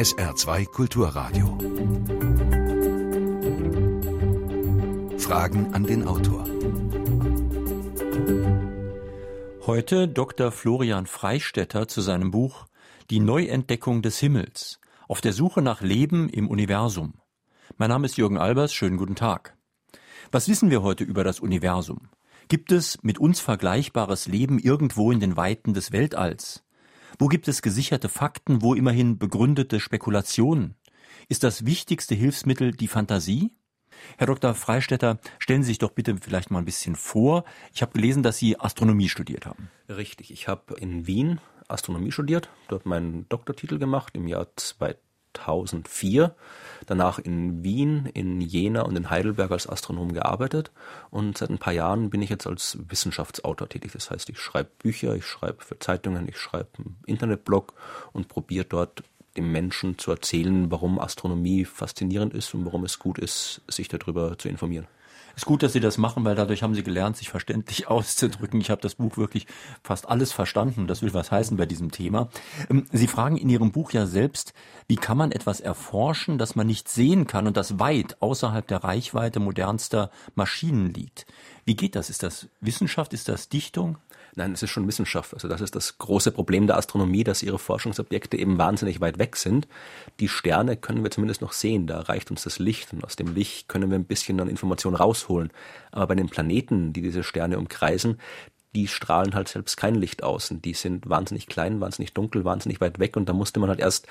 SR2 Kulturradio. Fragen an den Autor. Heute Dr. Florian Freistetter zu seinem Buch Die Neuentdeckung des Himmels auf der Suche nach Leben im Universum. Mein Name ist Jürgen Albers, schönen guten Tag. Was wissen wir heute über das Universum? Gibt es mit uns vergleichbares Leben irgendwo in den Weiten des Weltalls? Wo gibt es gesicherte Fakten, wo immerhin begründete Spekulationen? Ist das wichtigste Hilfsmittel die Fantasie? Herr Dr. Freistetter, stellen Sie sich doch bitte vielleicht mal ein bisschen vor. Ich habe gelesen, dass Sie Astronomie studiert haben. Richtig, ich habe in Wien Astronomie studiert, dort meinen Doktortitel gemacht im Jahr 2004. Danach in Wien, in Jena und in Heidelberg als Astronom gearbeitet und seit ein paar Jahren bin ich jetzt als Wissenschaftsautor tätig. Das heißt, ich schreibe Bücher, ich schreibe für Zeitungen, ich schreibe einen Internetblog und probiere dort dem Menschen zu erzählen, warum Astronomie faszinierend ist und warum es gut ist, sich darüber zu informieren. Ist gut, dass Sie das machen, weil dadurch haben Sie gelernt, sich verständlich auszudrücken. Ich habe das Buch wirklich fast alles verstanden. Das will was heißen bei diesem Thema. Ähm, Sie fragen in Ihrem Buch ja selbst, wie kann man etwas erforschen, das man nicht sehen kann und das weit außerhalb der Reichweite modernster Maschinen liegt. Wie geht das? Ist das Wissenschaft? Ist das Dichtung? Nein, es ist schon Wissenschaft. Also das ist das große Problem der Astronomie, dass ihre Forschungsobjekte eben wahnsinnig weit weg sind. Die Sterne können wir zumindest noch sehen. Da reicht uns das Licht und aus dem Licht können wir ein bisschen an Informationen rausholen. Aber bei den Planeten, die diese Sterne umkreisen, die strahlen halt selbst kein Licht aus und die sind wahnsinnig klein, wahnsinnig dunkel, wahnsinnig weit weg und da musste man halt erst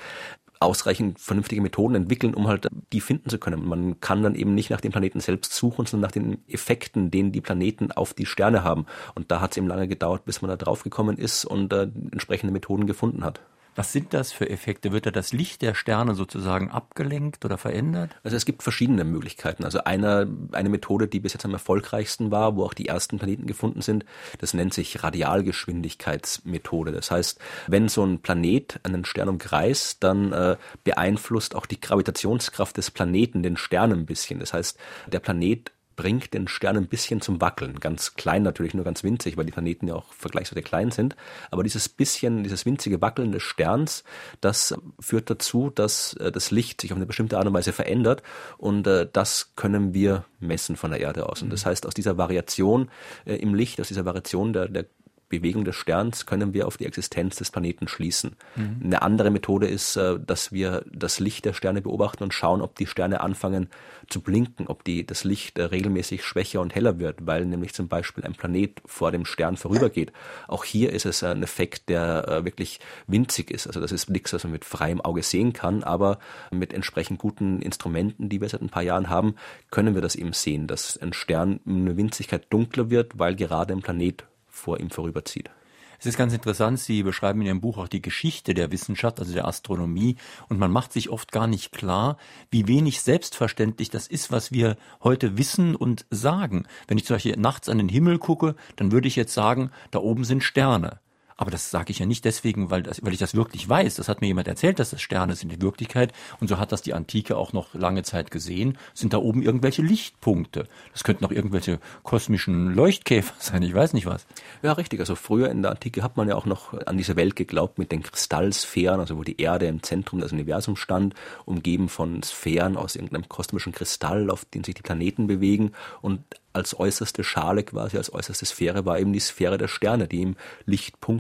ausreichend vernünftige Methoden entwickeln, um halt die finden zu können. Man kann dann eben nicht nach dem Planeten selbst suchen, sondern nach den Effekten, den die Planeten auf die Sterne haben. Und da hat es eben lange gedauert, bis man da drauf gekommen ist und äh, entsprechende Methoden gefunden hat. Was sind das für Effekte? Wird da das Licht der Sterne sozusagen abgelenkt oder verändert? Also es gibt verschiedene Möglichkeiten. Also eine, eine Methode, die bis jetzt am erfolgreichsten war, wo auch die ersten Planeten gefunden sind, das nennt sich Radialgeschwindigkeitsmethode. Das heißt, wenn so ein Planet einen Stern umkreist, dann äh, beeinflusst auch die Gravitationskraft des Planeten den Stern ein bisschen. Das heißt, der Planet bringt den Stern ein bisschen zum Wackeln. Ganz klein natürlich, nur ganz winzig, weil die Planeten ja auch vergleichsweise klein sind. Aber dieses bisschen, dieses winzige Wackeln des Sterns, das führt dazu, dass äh, das Licht sich auf eine bestimmte Art und Weise verändert. Und äh, das können wir messen von der Erde aus. Und das mhm. heißt, aus dieser Variation äh, im Licht, aus dieser Variation der, der Bewegung des Sterns können wir auf die Existenz des Planeten schließen. Mhm. Eine andere Methode ist, äh, dass wir das Licht der Sterne beobachten und schauen, ob die Sterne anfangen zu blinken, ob die, das Licht äh, regelmäßig schwächer und heller wird, weil nämlich zum Beispiel ein Planet vor dem Stern vorübergeht. Auch hier ist es ein Effekt, der äh, wirklich winzig ist. Also das ist nichts, was man mit freiem Auge sehen kann, aber mit entsprechend guten Instrumenten, die wir seit ein paar Jahren haben, können wir das eben sehen, dass ein Stern eine Winzigkeit dunkler wird, weil gerade ein Planet vor ihm vorüberzieht. Es ist ganz interessant, Sie beschreiben in Ihrem Buch auch die Geschichte der Wissenschaft, also der Astronomie, und man macht sich oft gar nicht klar, wie wenig selbstverständlich das ist, was wir heute wissen und sagen. Wenn ich zum Beispiel nachts an den Himmel gucke, dann würde ich jetzt sagen, da oben sind Sterne. Aber das sage ich ja nicht deswegen, weil, das, weil ich das wirklich weiß. Das hat mir jemand erzählt, dass das Sterne sind in Wirklichkeit. Und so hat das die Antike auch noch lange Zeit gesehen. Sind da oben irgendwelche Lichtpunkte? Das könnten auch irgendwelche kosmischen Leuchtkäfer sein. Ich weiß nicht was. Ja, richtig. Also früher in der Antike hat man ja auch noch an diese Welt geglaubt mit den Kristallsphären, also wo die Erde im Zentrum des Universums stand, umgeben von Sphären aus irgendeinem kosmischen Kristall, auf den sich die Planeten bewegen. Und als äußerste Schale quasi, als äußerste Sphäre war eben die Sphäre der Sterne, die eben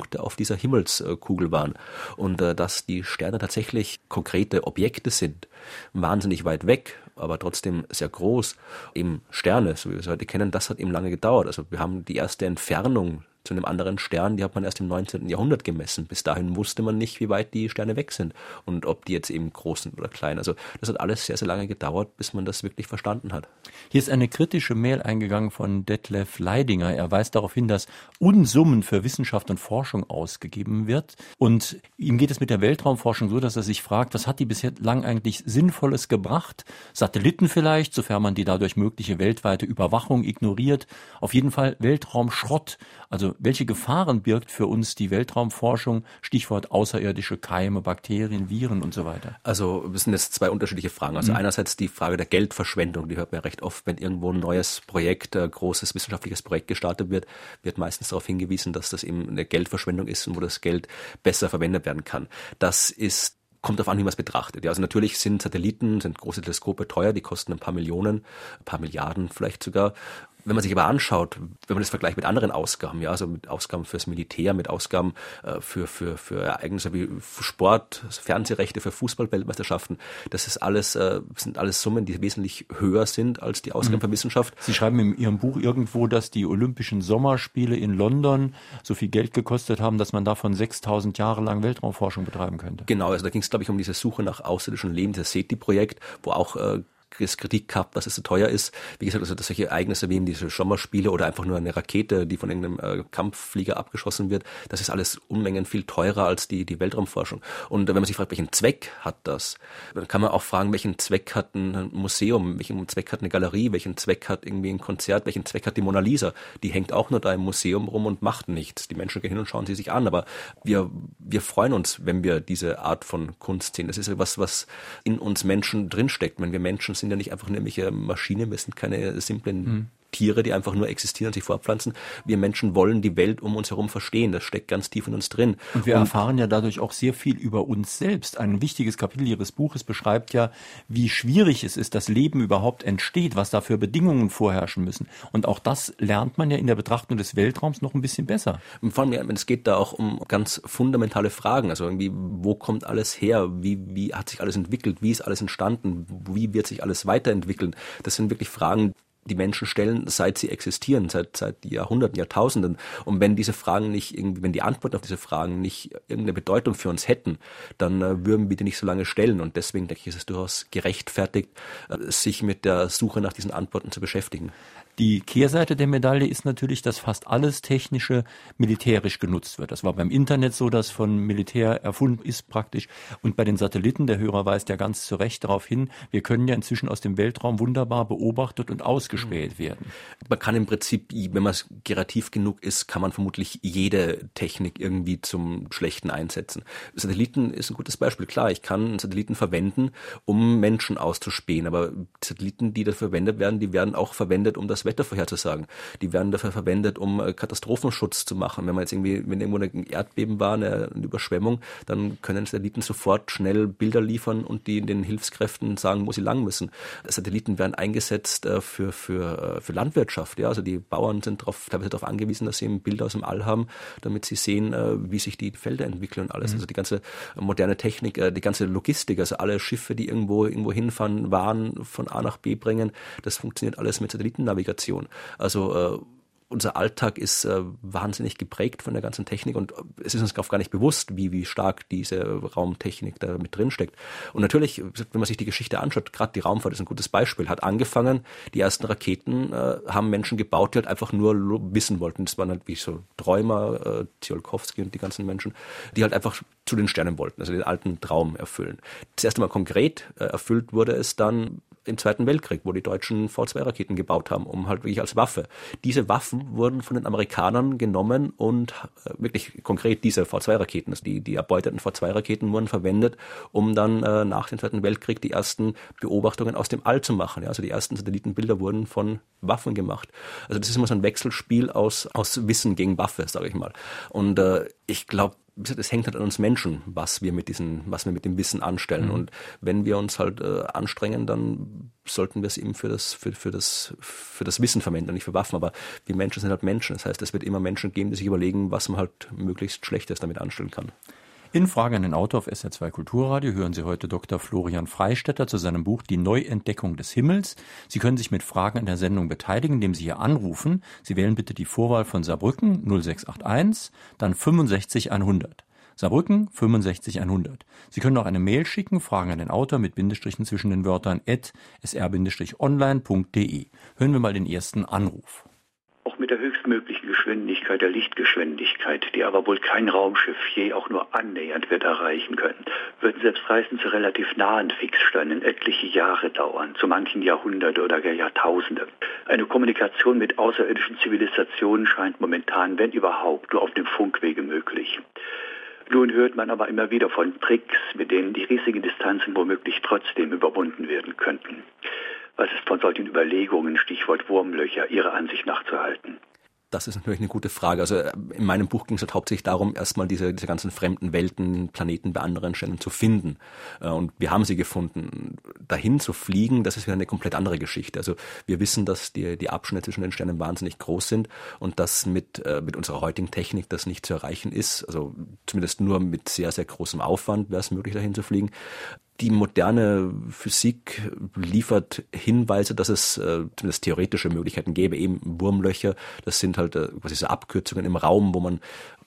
Lichtpunkte auf dieser Himmelskugel waren. Und äh, dass die Sterne tatsächlich konkrete Objekte sind, wahnsinnig weit weg, aber trotzdem sehr groß, eben Sterne, so wie wir es heute kennen, das hat eben lange gedauert. Also wir haben die erste Entfernung zu einem anderen Stern, die hat man erst im 19. Jahrhundert gemessen. Bis dahin wusste man nicht, wie weit die Sterne weg sind und ob die jetzt eben groß sind oder klein. Also das hat alles sehr, sehr lange gedauert, bis man das wirklich verstanden hat. Hier ist eine kritische Mail eingegangen von Detlef Leidinger. Er weist darauf hin, dass Unsummen für Wissenschaft und Forschung ausgegeben wird. Und ihm geht es mit der Weltraumforschung so, dass er sich fragt, was hat die bisher lang eigentlich Sinnvolles gebracht? Satelliten vielleicht, sofern man die dadurch mögliche weltweite Überwachung ignoriert. Auf jeden Fall Weltraumschrott. Also welche Gefahren birgt für uns die Weltraumforschung? Stichwort außerirdische Keime, Bakterien, Viren und so weiter. Also das sind jetzt zwei unterschiedliche Fragen. Also mhm. einerseits die Frage der Geldverschwendung, die hört man ja recht oft, wenn irgendwo ein neues Projekt, ein großes wissenschaftliches Projekt gestartet wird, wird meistens darauf hingewiesen, dass das eben eine Geldverschwendung ist und wo das Geld besser verwendet werden kann. Das ist kommt darauf an, wie man es betrachtet. Ja, also natürlich sind Satelliten, sind große Teleskope teuer, die kosten ein paar Millionen, ein paar Milliarden vielleicht sogar. Wenn man sich aber anschaut, wenn man das vergleicht mit anderen Ausgaben, ja, also mit Ausgaben fürs Militär, mit Ausgaben äh, für, für, für Ereignisse wie Sport, Fernsehrechte für Fußballweltmeisterschaften, das ist alles, äh, sind alles Summen, die wesentlich höher sind als die Ausgaben mhm. für Wissenschaft. Sie schreiben in Ihrem Buch irgendwo, dass die Olympischen Sommerspiele in London so viel Geld gekostet haben, dass man davon 6000 Jahre lang Weltraumforschung betreiben könnte. Genau, also da ging es, glaube ich, um diese Suche nach außerirdischen Leben, das SETI-Projekt, wo auch äh, Kritik gehabt, dass es so teuer ist. Wie gesagt, also solche Ereignisse wie eben diese Sommerspiele oder einfach nur eine Rakete, die von irgendeinem äh, Kampfflieger abgeschossen wird, das ist alles Unmengen viel teurer als die, die Weltraumforschung. Und wenn man sich fragt, welchen Zweck hat das, dann kann man auch fragen, welchen Zweck hat ein Museum, welchen Zweck hat eine Galerie, welchen Zweck hat irgendwie ein Konzert, welchen Zweck hat die Mona Lisa. Die hängt auch nur da im Museum rum und macht nichts. Die Menschen gehen hin und schauen sie sich an, aber wir, wir freuen uns, wenn wir diese Art von Kunst sehen. Das ist etwas, was in uns Menschen drinsteckt. Wenn wir Menschen sind ja nicht einfach nur irgendwelche Maschinen, wir sind keine simplen mhm. Tiere, die einfach nur existieren und sich fortpflanzen. Wir Menschen wollen die Welt um uns herum verstehen. Das steckt ganz tief in uns drin. Und wir und erfahren ja dadurch auch sehr viel über uns selbst. Ein wichtiges Kapitel Ihres Buches beschreibt ja, wie schwierig es ist, dass Leben überhaupt entsteht, was da für Bedingungen vorherrschen müssen. Und auch das lernt man ja in der Betrachtung des Weltraums noch ein bisschen besser. Und vor allem, es geht da auch um ganz fundamentale Fragen. Also irgendwie, wo kommt alles her? Wie, wie hat sich alles entwickelt? Wie ist alles entstanden? Wie wird sich alles weiterentwickeln? Das sind wirklich Fragen, die Menschen stellen, seit sie existieren, seit, seit Jahrhunderten, Jahrtausenden. Und wenn diese Fragen nicht irgendwie, wenn die Antworten auf diese Fragen nicht irgendeine Bedeutung für uns hätten, dann äh, würden wir die nicht so lange stellen. Und deswegen denke ich, ist es durchaus gerechtfertigt, äh, sich mit der Suche nach diesen Antworten zu beschäftigen. Die Kehrseite der Medaille ist natürlich, dass fast alles Technische militärisch genutzt wird. Das war beim Internet so, dass von Militär erfunden ist praktisch. Und bei den Satelliten, der Hörer weist ja ganz zu Recht darauf hin, wir können ja inzwischen aus dem Weltraum wunderbar beobachtet und ausgespäht werden. Man kann im Prinzip, wenn man kreativ genug ist, kann man vermutlich jede Technik irgendwie zum Schlechten einsetzen. Satelliten ist ein gutes Beispiel. Klar, ich kann Satelliten verwenden, um Menschen auszuspähen, aber Satelliten, die dafür verwendet werden, die werden auch verwendet, um das Wetter vorherzusagen. Die werden dafür verwendet, um äh, Katastrophenschutz zu machen. Wenn man jetzt irgendwie, wenn irgendwo ein Erdbeben war, eine, eine Überschwemmung, dann können Satelliten sofort schnell Bilder liefern und die den Hilfskräften sagen, wo sie lang müssen. Satelliten werden eingesetzt äh, für, für, äh, für Landwirtschaft. Ja? Also die Bauern sind darauf, teilweise darauf angewiesen, dass sie Bilder aus dem All haben, damit sie sehen, wie sich die Felder entwickeln und alles. Mhm. Also die ganze moderne Technik, die ganze Logistik, also alle Schiffe, die irgendwo irgendwo hinfahren, Waren von A nach B bringen, das funktioniert alles mit Satellitennavigation. Kommunikation. Also äh, unser Alltag ist äh, wahnsinnig geprägt von der ganzen Technik und es ist uns gar nicht bewusst, wie, wie stark diese Raumtechnik da mit drin steckt. Und natürlich, wenn man sich die Geschichte anschaut, gerade die Raumfahrt ist ein gutes Beispiel, hat angefangen, die ersten Raketen äh, haben Menschen gebaut, die halt einfach nur wissen wollten. Das waren halt wie so Träumer, äh, Tsiolkovsky und die ganzen Menschen, die halt einfach zu den Sternen wollten, also den alten Traum erfüllen. Das erste Mal konkret äh, erfüllt wurde es dann im Zweiten Weltkrieg, wo die Deutschen V2-Raketen gebaut haben, um halt wirklich als Waffe. Diese Waffen wurden von den Amerikanern genommen und äh, wirklich konkret diese V2-Raketen, also die, die erbeuteten V2-Raketen wurden verwendet, um dann äh, nach dem Zweiten Weltkrieg die ersten Beobachtungen aus dem All zu machen. Ja, also die ersten Satellitenbilder wurden von Waffen gemacht. Also das ist immer so ein Wechselspiel aus, aus Wissen gegen Waffe, sage ich mal. Und äh, ich glaube, es hängt halt an uns Menschen, was wir mit diesen, was wir mit dem Wissen anstellen. Mhm. Und wenn wir uns halt äh, anstrengen, dann sollten wir es eben für das, für, für das, für das Wissen verwenden, nicht für Waffen. Aber wir Menschen sind halt Menschen. Das heißt, es wird immer Menschen geben, die sich überlegen, was man halt möglichst Schlechtes damit anstellen kann. In Frage an den Autor auf SR2 Kulturradio hören Sie heute Dr. Florian Freistetter zu seinem Buch Die Neuentdeckung des Himmels. Sie können sich mit Fragen an der Sendung beteiligen, indem Sie hier anrufen. Sie wählen bitte die Vorwahl von Saarbrücken 0681, dann 65100. Saarbrücken 65100. Sie können auch eine Mail schicken, Fragen an den Autor mit Bindestrichen zwischen den Wörtern at sr-online.de. Hören wir mal den ersten Anruf mit der höchstmöglichen Geschwindigkeit, der Lichtgeschwindigkeit, die aber wohl kein Raumschiff je auch nur annähernd wird erreichen können, würden selbst Reisen zu relativ nahen Fixsternen etliche Jahre dauern, zu manchen Jahrhunderte oder gar Jahrtausende. Eine Kommunikation mit außerirdischen Zivilisationen scheint momentan, wenn überhaupt, nur auf dem Funkwege möglich. Nun hört man aber immer wieder von Tricks, mit denen die riesigen Distanzen womöglich trotzdem überwunden werden könnten. Was ist von solchen Überlegungen, Stichwort Wurmlöcher, Ihrer Ansicht nach zu halten? Das ist natürlich eine gute Frage. Also äh, in meinem Buch ging es halt hauptsächlich darum, erstmal diese, diese ganzen fremden Welten, Planeten bei anderen Stellen zu finden. Äh, und wir haben sie gefunden. Dahin zu fliegen, das ist wieder eine komplett andere Geschichte. Also wir wissen, dass die, die Abstände zwischen den Sternen wahnsinnig groß sind und dass mit, äh, mit unserer heutigen Technik das nicht zu erreichen ist. Also zumindest nur mit sehr, sehr großem Aufwand wäre es möglich, dahin zu fliegen die moderne Physik liefert Hinweise, dass es äh, zumindest theoretische Möglichkeiten gäbe, eben Wurmlöcher. Das sind halt äh, quasi so Abkürzungen im Raum, wo man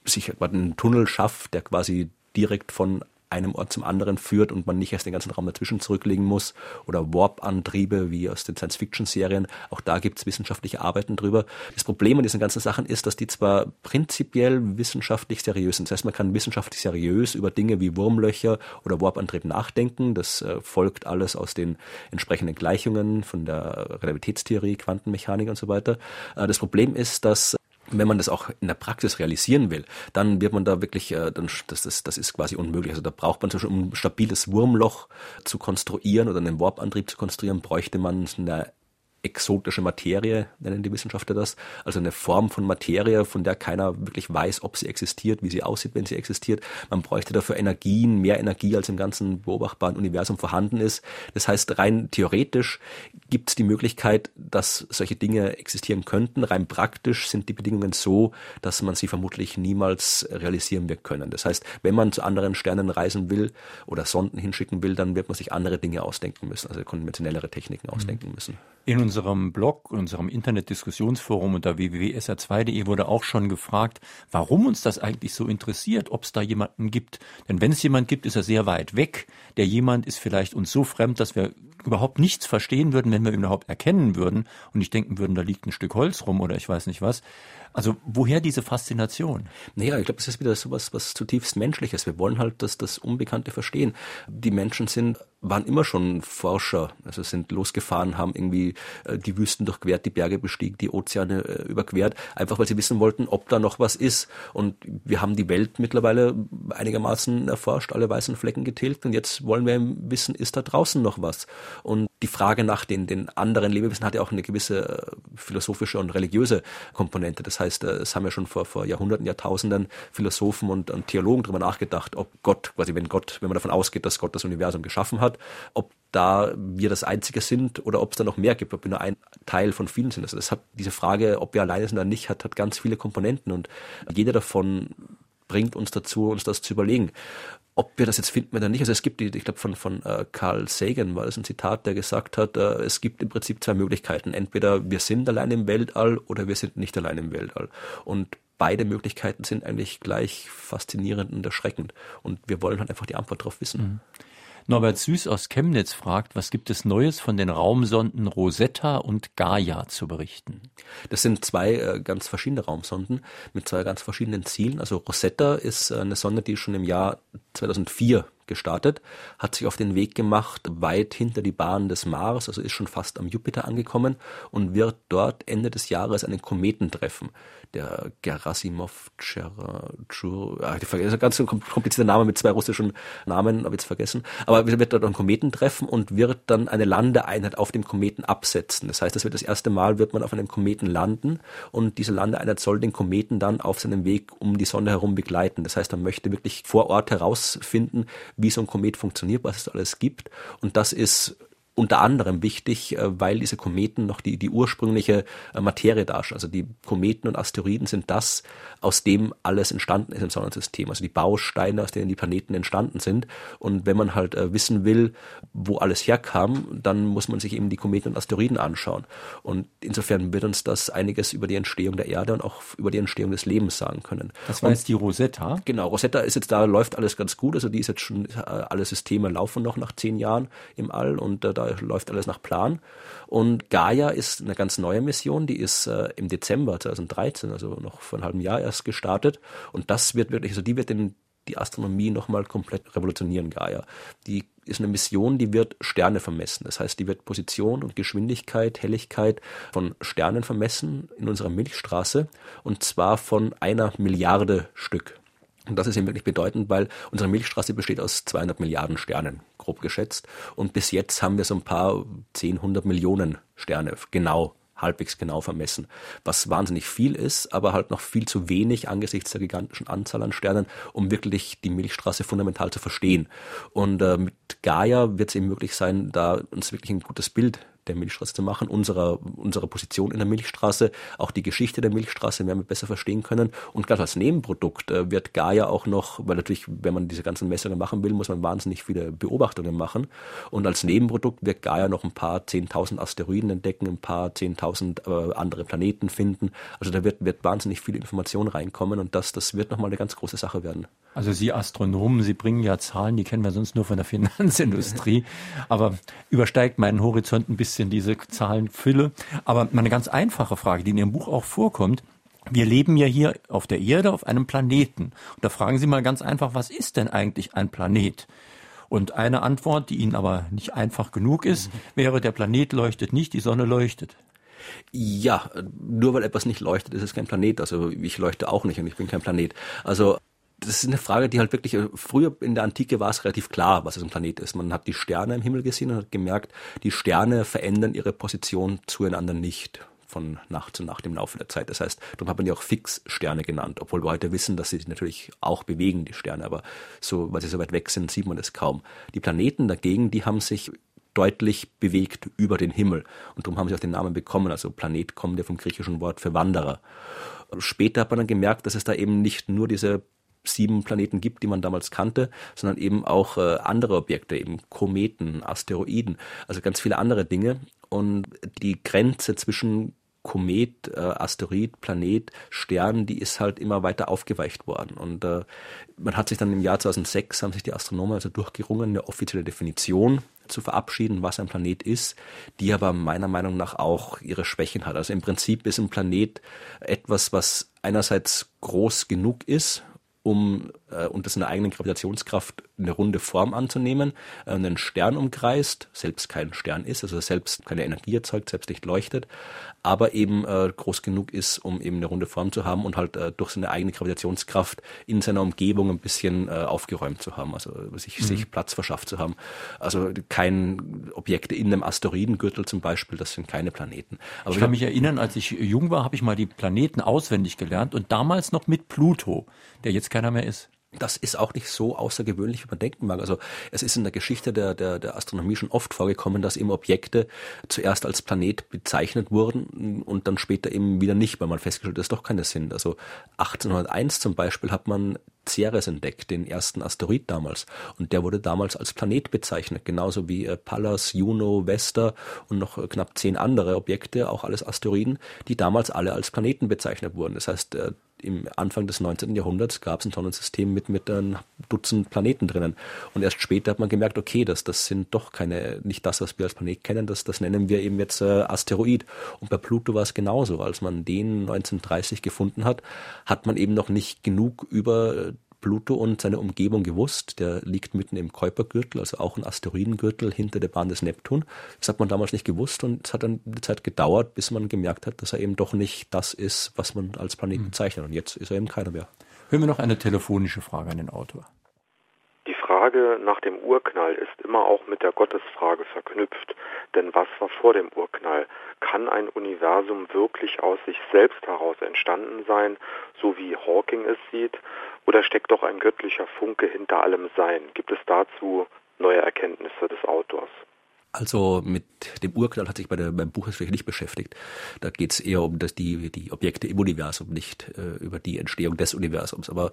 sich einen Tunnel schafft, der quasi direkt von einem Ort zum anderen führt und man nicht erst den ganzen Raum dazwischen zurücklegen muss. Oder Warp-Antriebe wie aus den Science-Fiction-Serien. Auch da gibt es wissenschaftliche Arbeiten drüber. Das Problem an diesen ganzen Sachen ist, dass die zwar prinzipiell wissenschaftlich seriös sind. Das heißt, man kann wissenschaftlich seriös über Dinge wie Wurmlöcher oder Warp-Antrieb nachdenken. Das äh, folgt alles aus den entsprechenden Gleichungen von der Relativitätstheorie, Quantenmechanik und so weiter. Äh, das Problem ist, dass wenn man das auch in der Praxis realisieren will, dann wird man da wirklich, äh, dann, das, das, das ist quasi unmöglich. Also da braucht man zum Beispiel, um ein stabiles Wurmloch zu konstruieren oder einen Warp-Antrieb zu konstruieren, bräuchte man eine exotische Materie, nennen die Wissenschaftler das, also eine Form von Materie, von der keiner wirklich weiß, ob sie existiert, wie sie aussieht, wenn sie existiert. Man bräuchte dafür Energien, mehr Energie, als im ganzen beobachtbaren Universum vorhanden ist. Das heißt, rein theoretisch gibt es die Möglichkeit, dass solche Dinge existieren könnten. Rein praktisch sind die Bedingungen so, dass man sie vermutlich niemals realisieren wird können. Das heißt, wenn man zu anderen Sternen reisen will oder Sonden hinschicken will, dann wird man sich andere Dinge ausdenken müssen, also konventionellere Techniken ausdenken mhm. müssen. In unserem Blog, unserem Internetdiskussionsforum unter www.sr2.de wurde auch schon gefragt, warum uns das eigentlich so interessiert, ob es da jemanden gibt. Denn wenn es jemand gibt, ist er sehr weit weg. Der jemand ist vielleicht uns so fremd, dass wir überhaupt nichts verstehen würden, wenn wir ihn überhaupt erkennen würden und nicht denken würden, da liegt ein Stück Holz rum oder ich weiß nicht was. Also woher diese Faszination? Naja, ich glaube, es ist wieder so was, was zutiefst Menschliches. Wir wollen halt das, das Unbekannte verstehen. Die Menschen sind waren immer schon Forscher, also sind losgefahren, haben irgendwie äh, die Wüsten durchquert, die Berge bestiegen, die Ozeane äh, überquert, einfach weil sie wissen wollten, ob da noch was ist. Und wir haben die Welt mittlerweile einigermaßen erforscht, alle weißen Flecken getilgt und jetzt wollen wir wissen, ist da draußen noch was? Und die Frage nach den, den anderen Lebewesen hat ja auch eine gewisse äh, philosophische und religiöse Komponente. Das heißt, es haben ja schon vor, vor Jahrhunderten, Jahrtausenden Philosophen und, und Theologen darüber nachgedacht, ob Gott, quasi wenn Gott, wenn man davon ausgeht, dass Gott das Universum geschaffen hat, ob da wir das Einzige sind oder ob es da noch mehr gibt, ob wir nur ein Teil von vielen sind. Also das hat diese Frage, ob wir alleine sind oder nicht, hat, hat ganz viele Komponenten und jeder davon bringt uns dazu, uns das zu überlegen. Ob wir das jetzt finden oder nicht, also es gibt ich glaube von, von äh, Carl Sagan war das ein Zitat, der gesagt hat, äh, es gibt im Prinzip zwei Möglichkeiten. Entweder wir sind allein im Weltall oder wir sind nicht allein im Weltall. Und beide Möglichkeiten sind eigentlich gleich faszinierend und erschreckend. Und wir wollen halt einfach die Antwort darauf wissen. Mhm. Norbert Süß aus Chemnitz fragt, was gibt es Neues von den Raumsonden Rosetta und Gaia zu berichten? Das sind zwei äh, ganz verschiedene Raumsonden mit zwei ganz verschiedenen Zielen. Also Rosetta ist äh, eine Sonde, die schon im Jahr 2004 gestartet, hat sich auf den Weg gemacht, weit hinter die Bahn des Mars, also ist schon fast am Jupiter angekommen und wird dort Ende des Jahres einen Kometen treffen der Gerasimov ah, das ist ein ganz komplizierter Name mit zwei russischen Namen, habe ich jetzt vergessen. Aber er wird dort einen Kometen treffen und wird dann eine Landeeinheit auf dem Kometen absetzen. Das heißt, das wird das erste Mal wird man auf einem Kometen landen und diese Landeeinheit soll den Kometen dann auf seinem Weg um die Sonne herum begleiten. Das heißt, man möchte wirklich vor Ort herausfinden, wie so ein Komet funktioniert, was es alles gibt. Und das ist unter anderem wichtig, äh, weil diese Kometen noch die, die ursprüngliche äh, Materie darstellen. Also die Kometen und Asteroiden sind das, aus dem alles entstanden ist im Sonnensystem. Also die Bausteine, aus denen die Planeten entstanden sind. Und wenn man halt äh, wissen will, wo alles herkam, dann muss man sich eben die Kometen und Asteroiden anschauen. Und insofern wird uns das einiges über die Entstehung der Erde und auch über die Entstehung des Lebens sagen können. Das war und, jetzt die Rosetta? Genau, Rosetta ist jetzt da, läuft alles ganz gut. Also die ist jetzt schon, alle Systeme laufen noch nach zehn Jahren im All und da da läuft alles nach Plan. Und Gaia ist eine ganz neue Mission, die ist äh, im Dezember 2013, also noch vor einem halben Jahr erst gestartet. Und das wird wirklich, also die wird den, die Astronomie nochmal komplett revolutionieren, Gaia. Die ist eine Mission, die wird Sterne vermessen. Das heißt, die wird Position und Geschwindigkeit, Helligkeit von Sternen vermessen in unserer Milchstraße und zwar von einer Milliarde Stück. Und das ist eben wirklich bedeutend, weil unsere Milchstraße besteht aus 200 Milliarden Sternen, grob geschätzt. Und bis jetzt haben wir so ein paar 10, 100 Millionen Sterne genau halbwegs genau vermessen. Was wahnsinnig viel ist, aber halt noch viel zu wenig angesichts der gigantischen Anzahl an Sternen, um wirklich die Milchstraße fundamental zu verstehen. Und äh, mit Gaia wird es eben möglich sein, da uns wirklich ein gutes Bild der Milchstraße zu machen, unserer, unserer Position in der Milchstraße, auch die Geschichte der Milchstraße werden wir besser verstehen können. Und gerade als Nebenprodukt äh, wird Gaia auch noch, weil natürlich, wenn man diese ganzen Messungen machen will, muss man wahnsinnig viele Beobachtungen machen. Und als Nebenprodukt wird Gaia noch ein paar 10.000 Asteroiden entdecken, ein paar 10.000 äh, andere Planeten finden. Also da wird, wird wahnsinnig viel Information reinkommen und das, das wird nochmal eine ganz große Sache werden. Also Sie Astronomen, Sie bringen ja Zahlen, die kennen wir sonst nur von der Finanzindustrie, aber übersteigt meinen Horizont ein bisschen diese Zahlenfülle. Aber meine ganz einfache Frage, die in Ihrem Buch auch vorkommt, wir leben ja hier auf der Erde auf einem Planeten. Und da fragen Sie mal ganz einfach, was ist denn eigentlich ein Planet? Und eine Antwort, die Ihnen aber nicht einfach genug ist, wäre, der Planet leuchtet nicht, die Sonne leuchtet. Ja, nur weil etwas nicht leuchtet, ist es kein Planet. Also ich leuchte auch nicht und ich bin kein Planet. Also das ist eine Frage, die halt wirklich, äh, früher in der Antike war es relativ klar, was es ein Planet ist. Man hat die Sterne im Himmel gesehen und hat gemerkt, die Sterne verändern ihre Position zueinander nicht von Nacht zu Nacht im Laufe der Zeit. Das heißt, darum hat man die auch Fixsterne genannt, obwohl wir heute wissen, dass sie sich natürlich auch bewegen, die Sterne, aber so, weil sie so weit weg sind, sieht man das kaum. Die Planeten dagegen, die haben sich deutlich bewegt über den Himmel und darum haben sie auch den Namen bekommen. Also Planet kommt ja vom griechischen Wort für Wanderer. Später hat man dann gemerkt, dass es da eben nicht nur diese sieben Planeten gibt, die man damals kannte, sondern eben auch äh, andere Objekte, eben Kometen, Asteroiden, also ganz viele andere Dinge. Und die Grenze zwischen Komet, äh, Asteroid, Planet, Stern, die ist halt immer weiter aufgeweicht worden. Und äh, man hat sich dann im Jahr 2006, haben sich die Astronomen also durchgerungen, eine offizielle Definition zu verabschieden, was ein Planet ist, die aber meiner Meinung nach auch ihre Schwächen hat. Also im Prinzip ist ein Planet etwas, was einerseits groß genug ist, um äh, unter seiner eigenen Gravitationskraft eine runde Form anzunehmen, äh, einen Stern umkreist, selbst kein Stern ist, also selbst keine Energie erzeugt, selbst nicht leuchtet, aber eben äh, groß genug ist, um eben eine runde Form zu haben und halt äh, durch seine eigene Gravitationskraft in seiner Umgebung ein bisschen äh, aufgeräumt zu haben, also sich, mhm. sich Platz verschafft zu haben. Also kein Objekte in einem Asteroidengürtel zum Beispiel, das sind keine Planeten. Aber ich kann mich erinnern, als ich jung war, habe ich mal die Planeten auswendig gelernt und damals noch mit Pluto, der jetzt keiner mehr ist das ist auch nicht so außergewöhnlich, wie man denken mag. Also es ist in der Geschichte der, der, der Astronomie schon oft vorgekommen, dass eben Objekte zuerst als Planet bezeichnet wurden und dann später eben wieder nicht, weil man festgestellt hat, dass doch keine sind. Also 1801 zum Beispiel hat man Ceres entdeckt, den ersten Asteroid damals. Und der wurde damals als Planet bezeichnet, genauso wie äh, Pallas, Juno, Vesta und noch äh, knapp zehn andere Objekte, auch alles Asteroiden, die damals alle als Planeten bezeichnet wurden. Das heißt, äh, im Anfang des 19. Jahrhunderts gab es ein Sonnensystem mit, mit ein Dutzend Planeten drinnen. Und erst später hat man gemerkt, okay, das, das sind doch keine, nicht das, was wir als Planet kennen, das, das nennen wir eben jetzt äh, Asteroid. Und bei Pluto war es genauso. Als man den 1930 gefunden hat, hat man eben noch nicht genug über Pluto und seine Umgebung gewusst. Der liegt mitten im Kuipergürtel, also auch ein Asteroidengürtel hinter der Bahn des Neptun. Das hat man damals nicht gewusst und es hat dann eine Zeit gedauert, bis man gemerkt hat, dass er eben doch nicht das ist, was man als Planet bezeichnet. Und jetzt ist er eben keiner mehr. Hören wir noch eine telefonische Frage an den Autor. Frage nach dem Urknall ist immer auch mit der Gottesfrage verknüpft. Denn was war vor dem Urknall? Kann ein Universum wirklich aus sich selbst heraus entstanden sein, so wie Hawking es sieht? Oder steckt doch ein göttlicher Funke hinter allem Sein? Gibt es dazu neue Erkenntnisse des Autors? Also mit dem Urknall hat sich bei der, beim Buch natürlich nicht beschäftigt. Da geht es eher um das, die, die Objekte im Universum, nicht äh, über die Entstehung des Universums. Aber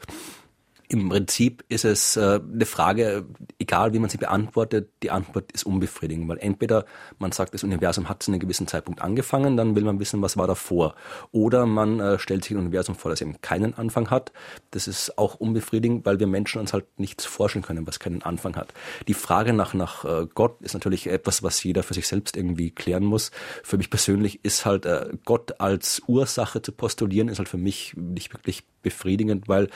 im Prinzip ist es äh, eine Frage, egal wie man sie beantwortet, die Antwort ist unbefriedigend, weil entweder man sagt, das Universum hat zu einem gewissen Zeitpunkt angefangen, dann will man wissen, was war davor. Oder man äh, stellt sich ein Universum vor, das eben keinen Anfang hat. Das ist auch unbefriedigend, weil wir Menschen uns halt nichts forschen können, was keinen Anfang hat. Die Frage nach, nach äh, Gott ist natürlich etwas, was jeder für sich selbst irgendwie klären muss. Für mich persönlich ist halt Gott als Ursache zu postulieren, ist halt für mich nicht wirklich befriedigend, weil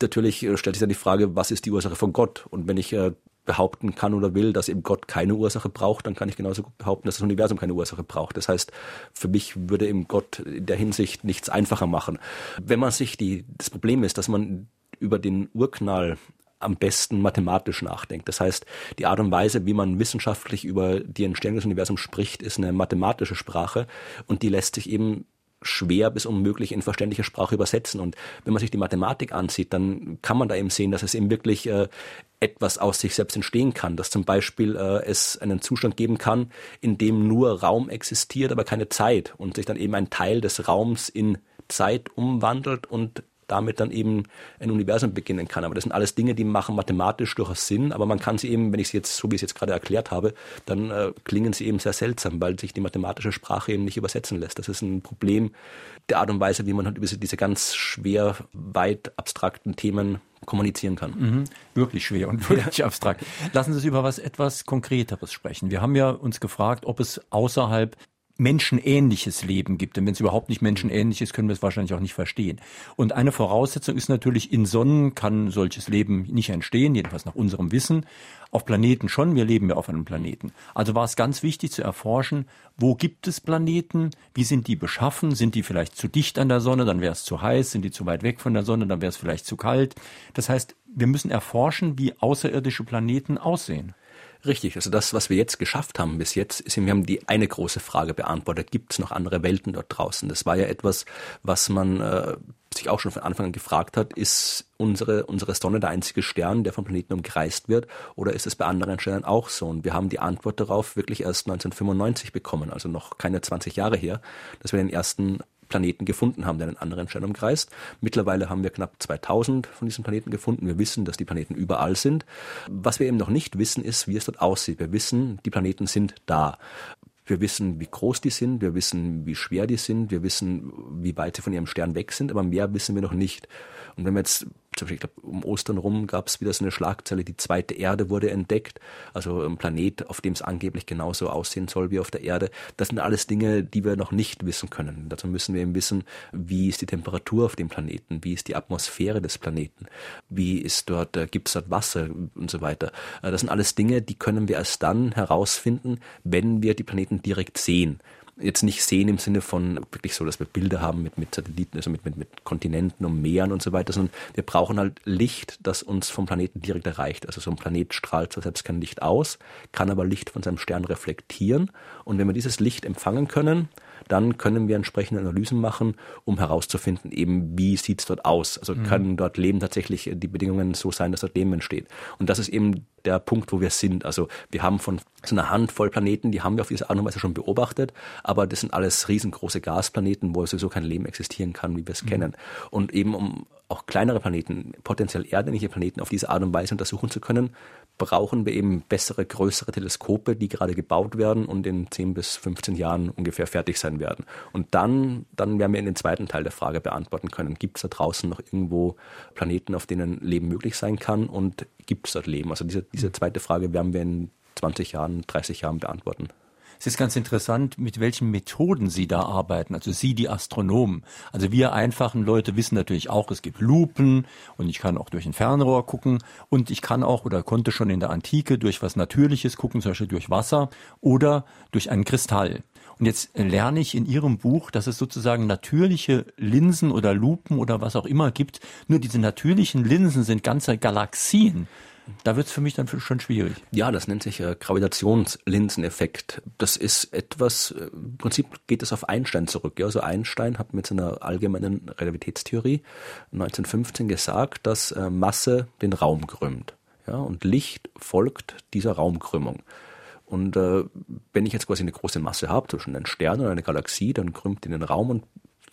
natürlich stellt sich dann die Frage, was ist die Ursache von Gott? Und wenn ich äh, behaupten kann oder will, dass eben Gott keine Ursache braucht, dann kann ich genauso gut behaupten, dass das Universum keine Ursache braucht. Das heißt, für mich würde eben Gott in der Hinsicht nichts einfacher machen. Wenn man sich die, das Problem ist, dass man über den Urknall am besten mathematisch nachdenkt. Das heißt, die Art und Weise, wie man wissenschaftlich über die Entstehung des Universums spricht, ist eine mathematische Sprache und die lässt sich eben schwer bis unmöglich in verständliche Sprache übersetzen. Und wenn man sich die Mathematik ansieht, dann kann man da eben sehen, dass es eben wirklich äh, etwas aus sich selbst entstehen kann, dass zum Beispiel äh, es einen Zustand geben kann, in dem nur Raum existiert, aber keine Zeit und sich dann eben ein Teil des Raums in Zeit umwandelt und damit dann eben ein Universum beginnen kann. Aber das sind alles Dinge, die machen mathematisch durchaus Sinn, aber man kann sie eben, wenn ich sie jetzt, so wie ich es jetzt gerade erklärt habe, dann äh, klingen sie eben sehr seltsam, weil sich die mathematische Sprache eben nicht übersetzen lässt. Das ist ein Problem der Art und Weise, wie man halt über diese ganz schwer, weit abstrakten Themen kommunizieren kann. Mhm, wirklich schwer und wirklich ja. abstrakt. Lassen Sie uns über was etwas Konkreteres sprechen. Wir haben ja uns gefragt, ob es außerhalb menschenähnliches Leben gibt. Denn wenn es überhaupt nicht menschenähnlich ist, können wir es wahrscheinlich auch nicht verstehen. Und eine Voraussetzung ist natürlich, in Sonnen kann solches Leben nicht entstehen, jedenfalls nach unserem Wissen. Auf Planeten schon, wir leben ja auf einem Planeten. Also war es ganz wichtig zu erforschen, wo gibt es Planeten, wie sind die beschaffen, sind die vielleicht zu dicht an der Sonne, dann wäre es zu heiß, sind die zu weit weg von der Sonne, dann wäre es vielleicht zu kalt. Das heißt, wir müssen erforschen, wie außerirdische Planeten aussehen. Richtig, also das, was wir jetzt geschafft haben bis jetzt, ist, wir haben die eine große Frage beantwortet. Gibt es noch andere Welten dort draußen? Das war ja etwas, was man äh, sich auch schon von Anfang an gefragt hat, ist unsere, unsere Sonne der einzige Stern, der vom Planeten umkreist wird, oder ist es bei anderen Sternen auch so? Und wir haben die Antwort darauf wirklich erst 1995 bekommen, also noch keine 20 Jahre her, dass wir den ersten Planeten gefunden haben, der einen anderen Stern umkreist. Mittlerweile haben wir knapp 2000 von diesen Planeten gefunden. Wir wissen, dass die Planeten überall sind. Was wir eben noch nicht wissen, ist, wie es dort aussieht. Wir wissen, die Planeten sind da. Wir wissen, wie groß die sind, wir wissen, wie schwer die sind, wir wissen, wie weit sie von ihrem Stern weg sind, aber mehr wissen wir noch nicht. Und wenn wir jetzt zum Beispiel, ich glaube, um Ostern rum gab es wieder so eine Schlagzeile, die zweite Erde wurde entdeckt, also ein Planet, auf dem es angeblich genauso aussehen soll wie auf der Erde. Das sind alles Dinge, die wir noch nicht wissen können. Dazu müssen wir eben wissen, wie ist die Temperatur auf dem Planeten, wie ist die Atmosphäre des Planeten, wie ist dort, äh, gibt es dort Wasser und so weiter. Äh, das sind alles Dinge, die können wir erst dann herausfinden, wenn wir die Planeten direkt sehen jetzt nicht sehen im Sinne von wirklich so, dass wir Bilder haben mit, mit Satelliten, also mit, mit, mit Kontinenten und Meeren und so weiter, sondern wir brauchen halt Licht, das uns vom Planeten direkt erreicht. Also so ein Planet strahlt zwar selbst kein Licht aus, kann aber Licht von seinem Stern reflektieren. Und wenn wir dieses Licht empfangen können, dann können wir entsprechende Analysen machen, um herauszufinden, eben wie sieht es dort aus. Also mhm. können dort Leben tatsächlich die Bedingungen so sein, dass dort Leben entsteht. Und das ist eben der Punkt, wo wir sind. Also wir haben von so einer Handvoll Planeten, die haben wir auf diese Art und Weise schon beobachtet, aber das sind alles riesengroße Gasplaneten, wo sowieso kein Leben existieren kann, wie wir es mhm. kennen. Und eben um auch kleinere Planeten, potenziell erdähnliche Planeten auf diese Art und Weise untersuchen zu können, brauchen wir eben bessere, größere Teleskope, die gerade gebaut werden und in 10 bis 15 Jahren ungefähr fertig sein werden. Und dann, dann werden wir in den zweiten Teil der Frage beantworten können, gibt es da draußen noch irgendwo Planeten, auf denen Leben möglich sein kann und gibt es dort Leben? Also diese, diese zweite Frage werden wir in 20 Jahren, 30 Jahren beantworten. Es ist ganz interessant, mit welchen Methoden Sie da arbeiten. Also Sie, die Astronomen. Also wir einfachen Leute wissen natürlich auch, es gibt Lupen und ich kann auch durch ein Fernrohr gucken und ich kann auch oder konnte schon in der Antike durch was Natürliches gucken, zum Beispiel durch Wasser oder durch einen Kristall. Und jetzt lerne ich in Ihrem Buch, dass es sozusagen natürliche Linsen oder Lupen oder was auch immer gibt. Nur diese natürlichen Linsen sind ganze Galaxien. Da wird es für mich dann schon schwierig. Ja, das nennt sich äh, Gravitationslinseneffekt. Das ist etwas, äh, im Prinzip geht es auf Einstein zurück. Ja? Also Einstein hat mit seiner allgemeinen Relativitätstheorie 1915 gesagt, dass äh, Masse den Raum krümmt. Ja? Und Licht folgt dieser Raumkrümmung. Und äh, wenn ich jetzt quasi eine große Masse habe, zwischen einem Stern und einer Galaxie, dann krümmt die den Raum und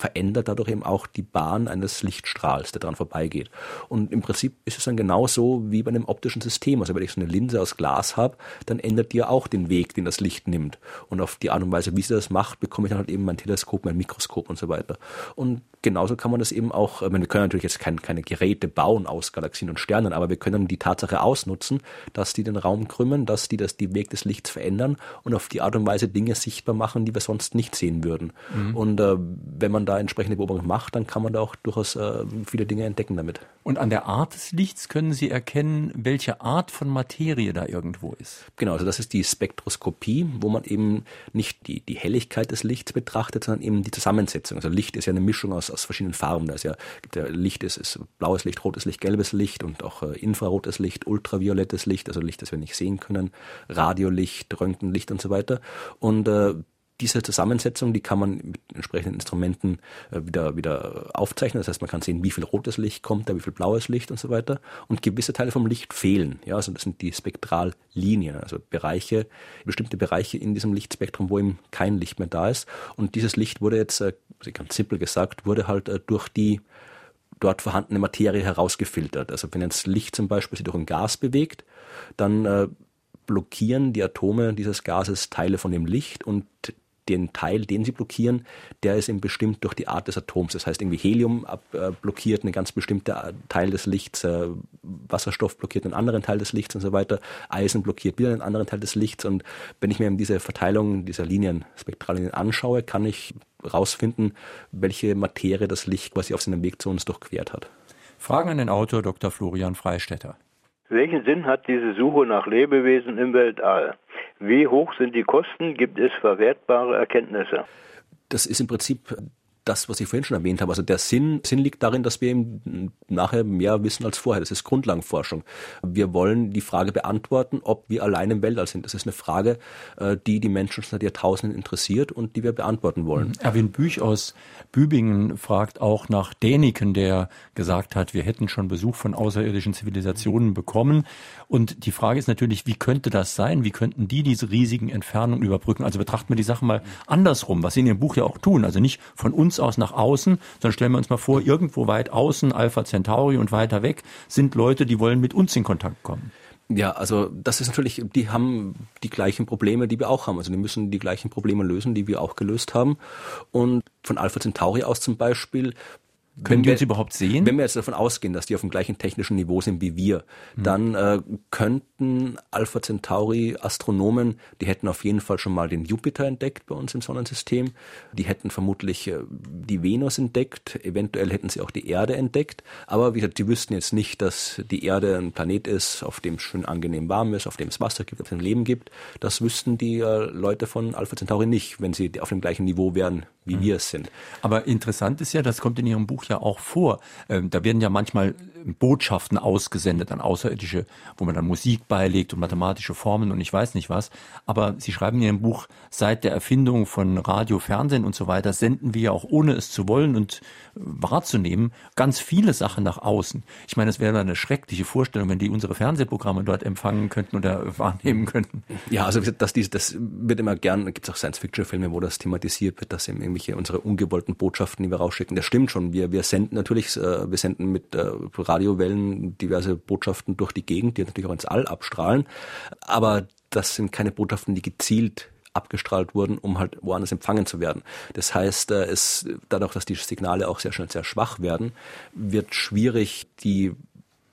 verändert dadurch eben auch die Bahn eines Lichtstrahls, der daran vorbeigeht. Und im Prinzip ist es dann genauso wie bei einem optischen System. Also wenn ich so eine Linse aus Glas habe, dann ändert die ja auch den Weg, den das Licht nimmt. Und auf die Art und Weise, wie sie das macht, bekomme ich dann halt eben mein Teleskop, mein Mikroskop und so weiter. Und genauso kann man das eben auch, wir können natürlich jetzt kein, keine Geräte bauen aus Galaxien und Sternen, aber wir können die Tatsache ausnutzen, dass die den Raum krümmen, dass die das, die Weg des Lichts verändern und auf die Art und Weise Dinge sichtbar machen, die wir sonst nicht sehen würden. Mhm. Und äh, wenn man da entsprechende Beobachtung macht, dann kann man da auch durchaus äh, viele Dinge entdecken damit. Und an der Art des Lichts können Sie erkennen, welche Art von Materie da irgendwo ist. Genau, also das ist die Spektroskopie, wo man eben nicht die, die Helligkeit des Lichts betrachtet, sondern eben die Zusammensetzung. Also Licht ist ja eine Mischung aus, aus verschiedenen Farben. Da ist ja, der Licht ist, ist blaues Licht, rotes Licht, gelbes Licht und auch äh, infrarotes Licht, ultraviolettes Licht, also Licht, das wir nicht sehen können, Radiolicht, Röntgenlicht und so weiter. Und äh, diese Zusammensetzung, die kann man mit entsprechenden Instrumenten äh, wieder, wieder aufzeichnen. Das heißt, man kann sehen, wie viel rotes Licht kommt da, wie viel blaues Licht und so weiter. Und gewisse Teile vom Licht fehlen. Ja, also das sind die Spektrallinien, also Bereiche, bestimmte Bereiche in diesem Lichtspektrum, wo eben kein Licht mehr da ist. Und dieses Licht wurde jetzt, also ganz simpel gesagt, wurde halt äh, durch die dort vorhandene Materie herausgefiltert. Also wenn jetzt Licht zum Beispiel sich durch ein Gas bewegt, dann äh, blockieren die Atome dieses Gases Teile von dem Licht und den Teil, den sie blockieren, der ist eben bestimmt durch die Art des Atoms. Das heißt, irgendwie Helium äh, blockiert eine ganz bestimmte Teil des Lichts, äh, Wasserstoff blockiert einen anderen Teil des Lichts und so weiter, Eisen blockiert wieder einen anderen Teil des Lichts. Und wenn ich mir eben diese Verteilung dieser Linien, Spektrallinien anschaue, kann ich herausfinden, welche Materie das Licht quasi auf seinem Weg zu uns durchquert hat. Fragen an den Autor Dr. Florian Freistetter. Welchen Sinn hat diese Suche nach Lebewesen im Weltall? Wie hoch sind die Kosten? Gibt es verwertbare Erkenntnisse? Das ist im Prinzip das, was ich vorhin schon erwähnt habe. Also der Sinn, Sinn liegt darin, dass wir eben nachher mehr wissen als vorher. Das ist Grundlagenforschung. Wir wollen die Frage beantworten, ob wir allein im Weltall sind. Das ist eine Frage, äh, die die Menschen seit Jahrtausenden interessiert und die wir beantworten wollen. Mhm. Erwin Büch aus Bübingen fragt auch nach Däniken, der gesagt hat, wir hätten schon Besuch von außerirdischen Zivilisationen bekommen. Und die Frage ist natürlich, wie könnte das sein? Wie könnten die diese riesigen Entfernungen überbrücken? Also betrachten wir die Sache mal andersrum, was Sie in Ihrem Buch ja auch tun. Also nicht von uns aus nach außen, sondern stellen wir uns mal vor, irgendwo weit außen, Alpha Centauri und weiter weg, sind Leute, die wollen mit uns in Kontakt kommen. Ja, also das ist natürlich, die haben die gleichen Probleme, die wir auch haben. Also die müssen die gleichen Probleme lösen, die wir auch gelöst haben. Und von Alpha Centauri aus zum Beispiel können wir uns überhaupt sehen? Wenn wir jetzt davon ausgehen, dass die auf dem gleichen technischen Niveau sind wie wir, mhm. dann äh, könnten Alpha Centauri Astronomen, die hätten auf jeden Fall schon mal den Jupiter entdeckt bei uns im Sonnensystem. Die hätten vermutlich äh, die Venus entdeckt. Eventuell hätten sie auch die Erde entdeckt. Aber wie gesagt, die wüssten jetzt nicht, dass die Erde ein Planet ist, auf dem es schön angenehm warm ist, auf dem es Wasser gibt, auf dem es Leben gibt. Das wüssten die äh, Leute von Alpha Centauri nicht, wenn sie auf dem gleichen Niveau wären, wie mhm. wir es sind. Aber interessant ist ja, das kommt in Ihrem Buch Buch ja auch vor. Ähm, da werden ja manchmal Botschaften ausgesendet an Außerirdische, wo man dann Musik beilegt und mathematische Formeln und ich weiß nicht was. Aber Sie schreiben in Ihrem Buch, seit der Erfindung von Radio, Fernsehen und so weiter senden wir ja auch ohne es zu wollen und wahrzunehmen ganz viele Sachen nach außen. Ich meine, es wäre eine schreckliche Vorstellung, wenn die unsere Fernsehprogramme dort empfangen könnten oder wahrnehmen könnten. Ja, also das, das wird immer gern, gibt es auch Science-Fiction-Filme, wo das thematisiert wird, dass eben irgendwelche unsere ungewollten Botschaften, die wir rausschicken, das stimmt schon. Wir wir senden natürlich, äh, wir senden mit äh, Radiowellen diverse Botschaften durch die Gegend, die natürlich auch ins All abstrahlen. Aber das sind keine Botschaften, die gezielt abgestrahlt wurden, um halt woanders empfangen zu werden. Das heißt, äh, es, dadurch, dass die Signale auch sehr schnell sehr schwach werden, wird schwierig, die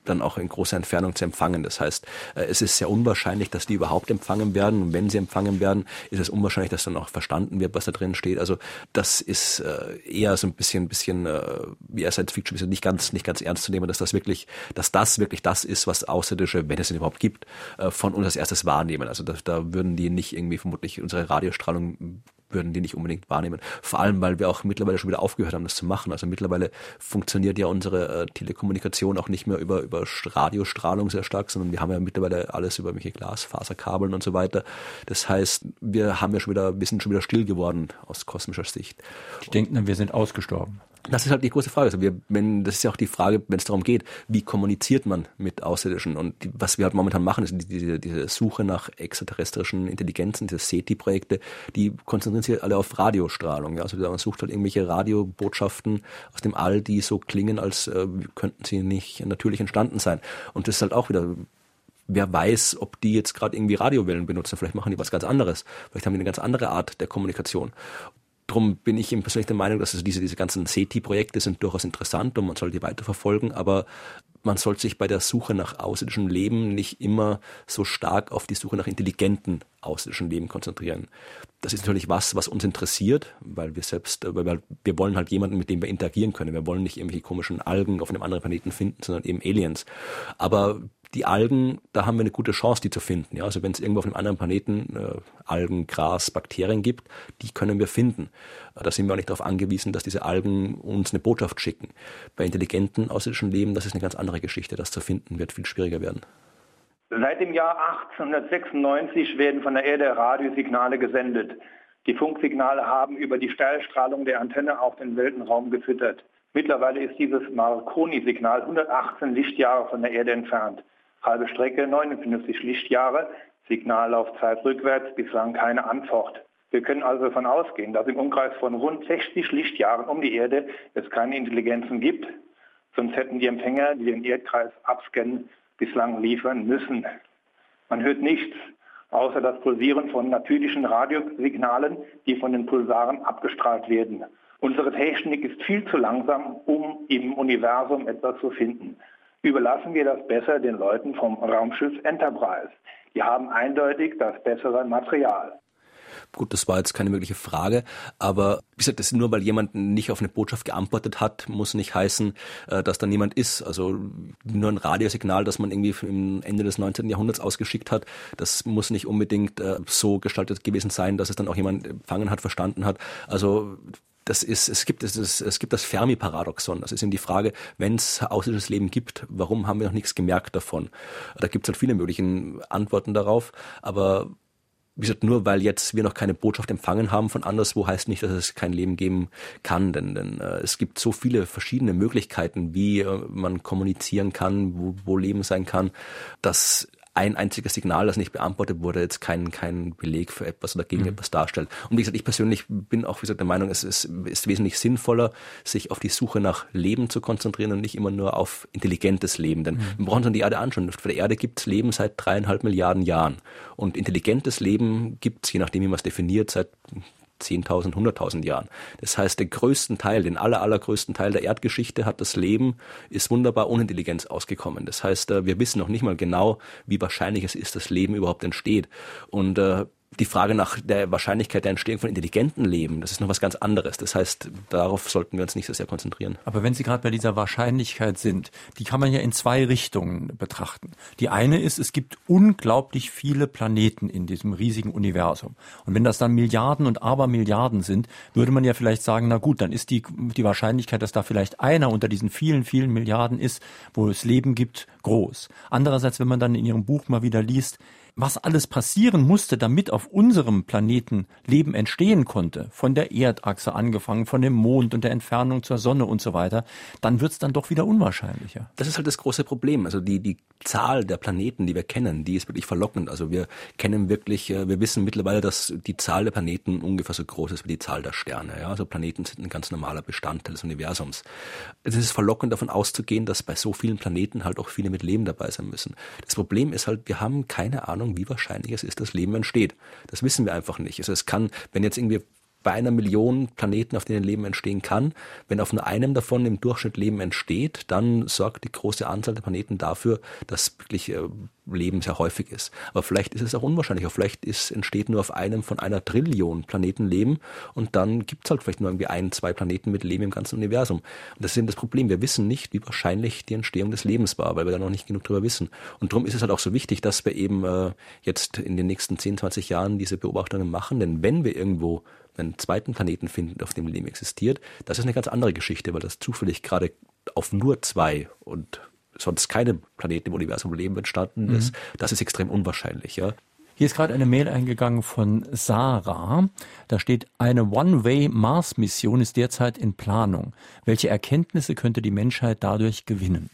dann auch in großer Entfernung zu empfangen. Das heißt, äh, es ist sehr unwahrscheinlich, dass die überhaupt empfangen werden. Und wenn sie empfangen werden, ist es unwahrscheinlich, dass dann auch verstanden wird, was da drin steht. Also das ist äh, eher so ein bisschen, bisschen äh, wie er Science Fiction, nicht ganz, nicht ganz ernst zu nehmen, dass das wirklich, dass das wirklich das ist, was Außerirdische, wenn es ihn überhaupt gibt, von uns als erstes wahrnehmen. Also da, da würden die nicht irgendwie vermutlich unsere Radiostrahlung würden die nicht unbedingt wahrnehmen. Vor allem, weil wir auch mittlerweile schon wieder aufgehört haben, das zu machen. Also mittlerweile funktioniert ja unsere äh, Telekommunikation auch nicht mehr über, über Radiostrahlung sehr stark, sondern wir haben ja mittlerweile alles über welche Glasfaserkabeln und so weiter. Das heißt, wir haben ja schon wieder, wir sind schon wieder still geworden aus kosmischer Sicht. Die denken, wir sind ausgestorben. Das ist halt die große Frage. Also wir, wenn, das ist ja auch die Frage, wenn es darum geht, wie kommuniziert man mit Außerirdischen? Und die, was wir halt momentan machen, ist diese, diese Suche nach extraterrestrischen Intelligenzen, diese SETI-Projekte, die konzentrieren sich alle auf Radiostrahlung. Ja? Also man sucht halt irgendwelche Radiobotschaften aus dem All, die so klingen, als äh, könnten sie nicht natürlich entstanden sein. Und das ist halt auch wieder wer weiß, ob die jetzt gerade irgendwie Radiowellen benutzen. Vielleicht machen die was ganz anderes. Vielleicht haben die eine ganz andere Art der Kommunikation. Drum bin ich eben persönlich der Meinung, dass also diese, diese ganzen SETI-Projekte sind durchaus interessant und man soll die weiterverfolgen, aber man sollte sich bei der Suche nach außerirdischem Leben nicht immer so stark auf die Suche nach intelligenten außerirdischen Leben konzentrieren. Das ist natürlich was, was uns interessiert, weil wir selbst, weil wir, wir wollen halt jemanden, mit dem wir interagieren können. Wir wollen nicht irgendwelche komischen Algen auf einem anderen Planeten finden, sondern eben Aliens. Aber die Algen, da haben wir eine gute Chance, die zu finden. Ja, also wenn es irgendwo auf einem anderen Planeten äh, Algen, Gras, Bakterien gibt, die können wir finden. Äh, da sind wir auch nicht darauf angewiesen, dass diese Algen uns eine Botschaft schicken. Bei intelligenten außerirdischen Leben, das ist eine ganz andere Geschichte. Das zu finden wird viel schwieriger werden. Seit dem Jahr 1896 werden von der Erde Radiosignale gesendet. Die Funksignale haben über die Steilstrahlung der Antenne auch den Weltenraum gefüttert. Mittlerweile ist dieses Marconi-Signal 118 Lichtjahre von der Erde entfernt halbe Strecke 59 Lichtjahre, Signallaufzeit rückwärts, bislang keine Antwort. Wir können also davon ausgehen, dass im Umkreis von rund 60 Lichtjahren um die Erde es keine Intelligenzen gibt, sonst hätten die Empfänger, die den Erdkreis abscannen, bislang liefern müssen. Man hört nichts, außer das Pulsieren von natürlichen Radiosignalen, die von den Pulsaren abgestrahlt werden. Unsere Technik ist viel zu langsam, um im Universum etwas zu finden überlassen wir das besser den Leuten vom Raumschiff Enterprise. Die haben eindeutig das bessere Material. Gut, das war jetzt keine mögliche Frage, aber wie gesagt, das nur weil jemand nicht auf eine Botschaft geantwortet hat, muss nicht heißen, äh, dass da niemand ist. Also nur ein Radiosignal, das man irgendwie im Ende des 19. Jahrhunderts ausgeschickt hat, das muss nicht unbedingt äh, so gestaltet gewesen sein, dass es dann auch jemand empfangen hat, verstanden hat. Also das ist, es gibt, es, ist, es gibt das Fermi-Paradoxon. Das ist eben die Frage, wenn es außerirdisches Leben gibt, warum haben wir noch nichts gemerkt davon? Da gibt es halt viele mögliche Antworten darauf, aber wie gesagt, nur weil jetzt wir noch keine Botschaft empfangen haben von anderswo, heißt nicht, dass es kein Leben geben kann, denn, denn äh, es gibt so viele verschiedene Möglichkeiten, wie äh, man kommunizieren kann, wo, wo Leben sein kann, dass ein einziges Signal, das nicht beantwortet wurde, jetzt kein, kein Beleg für etwas oder gegen mhm. etwas darstellt. Und wie gesagt, ich persönlich bin auch, wie gesagt, der Meinung, es ist, ist wesentlich sinnvoller, sich auf die Suche nach Leben zu konzentrieren und nicht immer nur auf intelligentes Leben. Denn mhm. wir brauchen uns die Erde anschauen. Auf der Erde gibt es Leben seit dreieinhalb Milliarden Jahren. Und intelligentes Leben gibt es, je nachdem, wie man es definiert, seit 10.000, 100.000 Jahren. Das heißt, den größten Teil, den aller, allergrößten Teil der Erdgeschichte hat das Leben, ist wunderbar ohne Intelligenz ausgekommen. Das heißt, äh, wir wissen noch nicht mal genau, wie wahrscheinlich es ist, dass Leben überhaupt entsteht. Und äh, die Frage nach der Wahrscheinlichkeit der Entstehung von intelligenten Leben, das ist noch was ganz anderes. Das heißt, darauf sollten wir uns nicht so sehr konzentrieren. Aber wenn Sie gerade bei dieser Wahrscheinlichkeit sind, die kann man ja in zwei Richtungen betrachten. Die eine ist, es gibt unglaublich viele Planeten in diesem riesigen Universum. Und wenn das dann Milliarden und Abermilliarden sind, würde man ja vielleicht sagen, na gut, dann ist die, die Wahrscheinlichkeit, dass da vielleicht einer unter diesen vielen, vielen Milliarden ist, wo es Leben gibt, groß. Andererseits, wenn man dann in Ihrem Buch mal wieder liest, was alles passieren musste, damit auf unserem Planeten Leben entstehen konnte, von der Erdachse angefangen, von dem Mond und der Entfernung zur Sonne und so weiter, dann wird es dann doch wieder unwahrscheinlicher. Das ist halt das große Problem. Also die, die Zahl der Planeten, die wir kennen, die ist wirklich verlockend. Also wir kennen wirklich, äh, wir wissen mittlerweile, dass die Zahl der Planeten ungefähr so groß ist wie die Zahl der Sterne. Ja? Also Planeten sind ein ganz normaler Bestandteil des Universums. Es ist verlockend davon auszugehen, dass bei so vielen Planeten halt auch viele mit Leben dabei sein müssen. Das Problem ist halt, wir haben keine Ahnung, Ahnung, wie wahrscheinlich es ist, dass Leben entsteht. Das wissen wir einfach nicht. Also es kann, wenn jetzt irgendwie bei einer Million Planeten, auf denen Leben entstehen kann. Wenn auf nur einem davon im Durchschnitt Leben entsteht, dann sorgt die große Anzahl der Planeten dafür, dass wirklich äh, Leben sehr häufig ist. Aber vielleicht ist es auch unwahrscheinlicher. Vielleicht ist, entsteht nur auf einem von einer Trillion Planeten Leben und dann gibt es halt vielleicht nur irgendwie ein, zwei Planeten mit Leben im ganzen Universum. Und das ist eben das Problem. Wir wissen nicht, wie wahrscheinlich die Entstehung des Lebens war, weil wir da noch nicht genug drüber wissen. Und darum ist es halt auch so wichtig, dass wir eben äh, jetzt in den nächsten 10, 20 Jahren diese Beobachtungen machen. Denn wenn wir irgendwo einen zweiten Planeten finden, auf dem Leben existiert, das ist eine ganz andere Geschichte, weil das zufällig gerade auf nur zwei und sonst keinem Planeten im Universum Leben entstanden mhm. ist. Das ist extrem unwahrscheinlich, ja. Hier ist gerade eine Mail eingegangen von Sarah. Da steht, eine One-Way-Mars-Mission ist derzeit in Planung. Welche Erkenntnisse könnte die Menschheit dadurch gewinnen?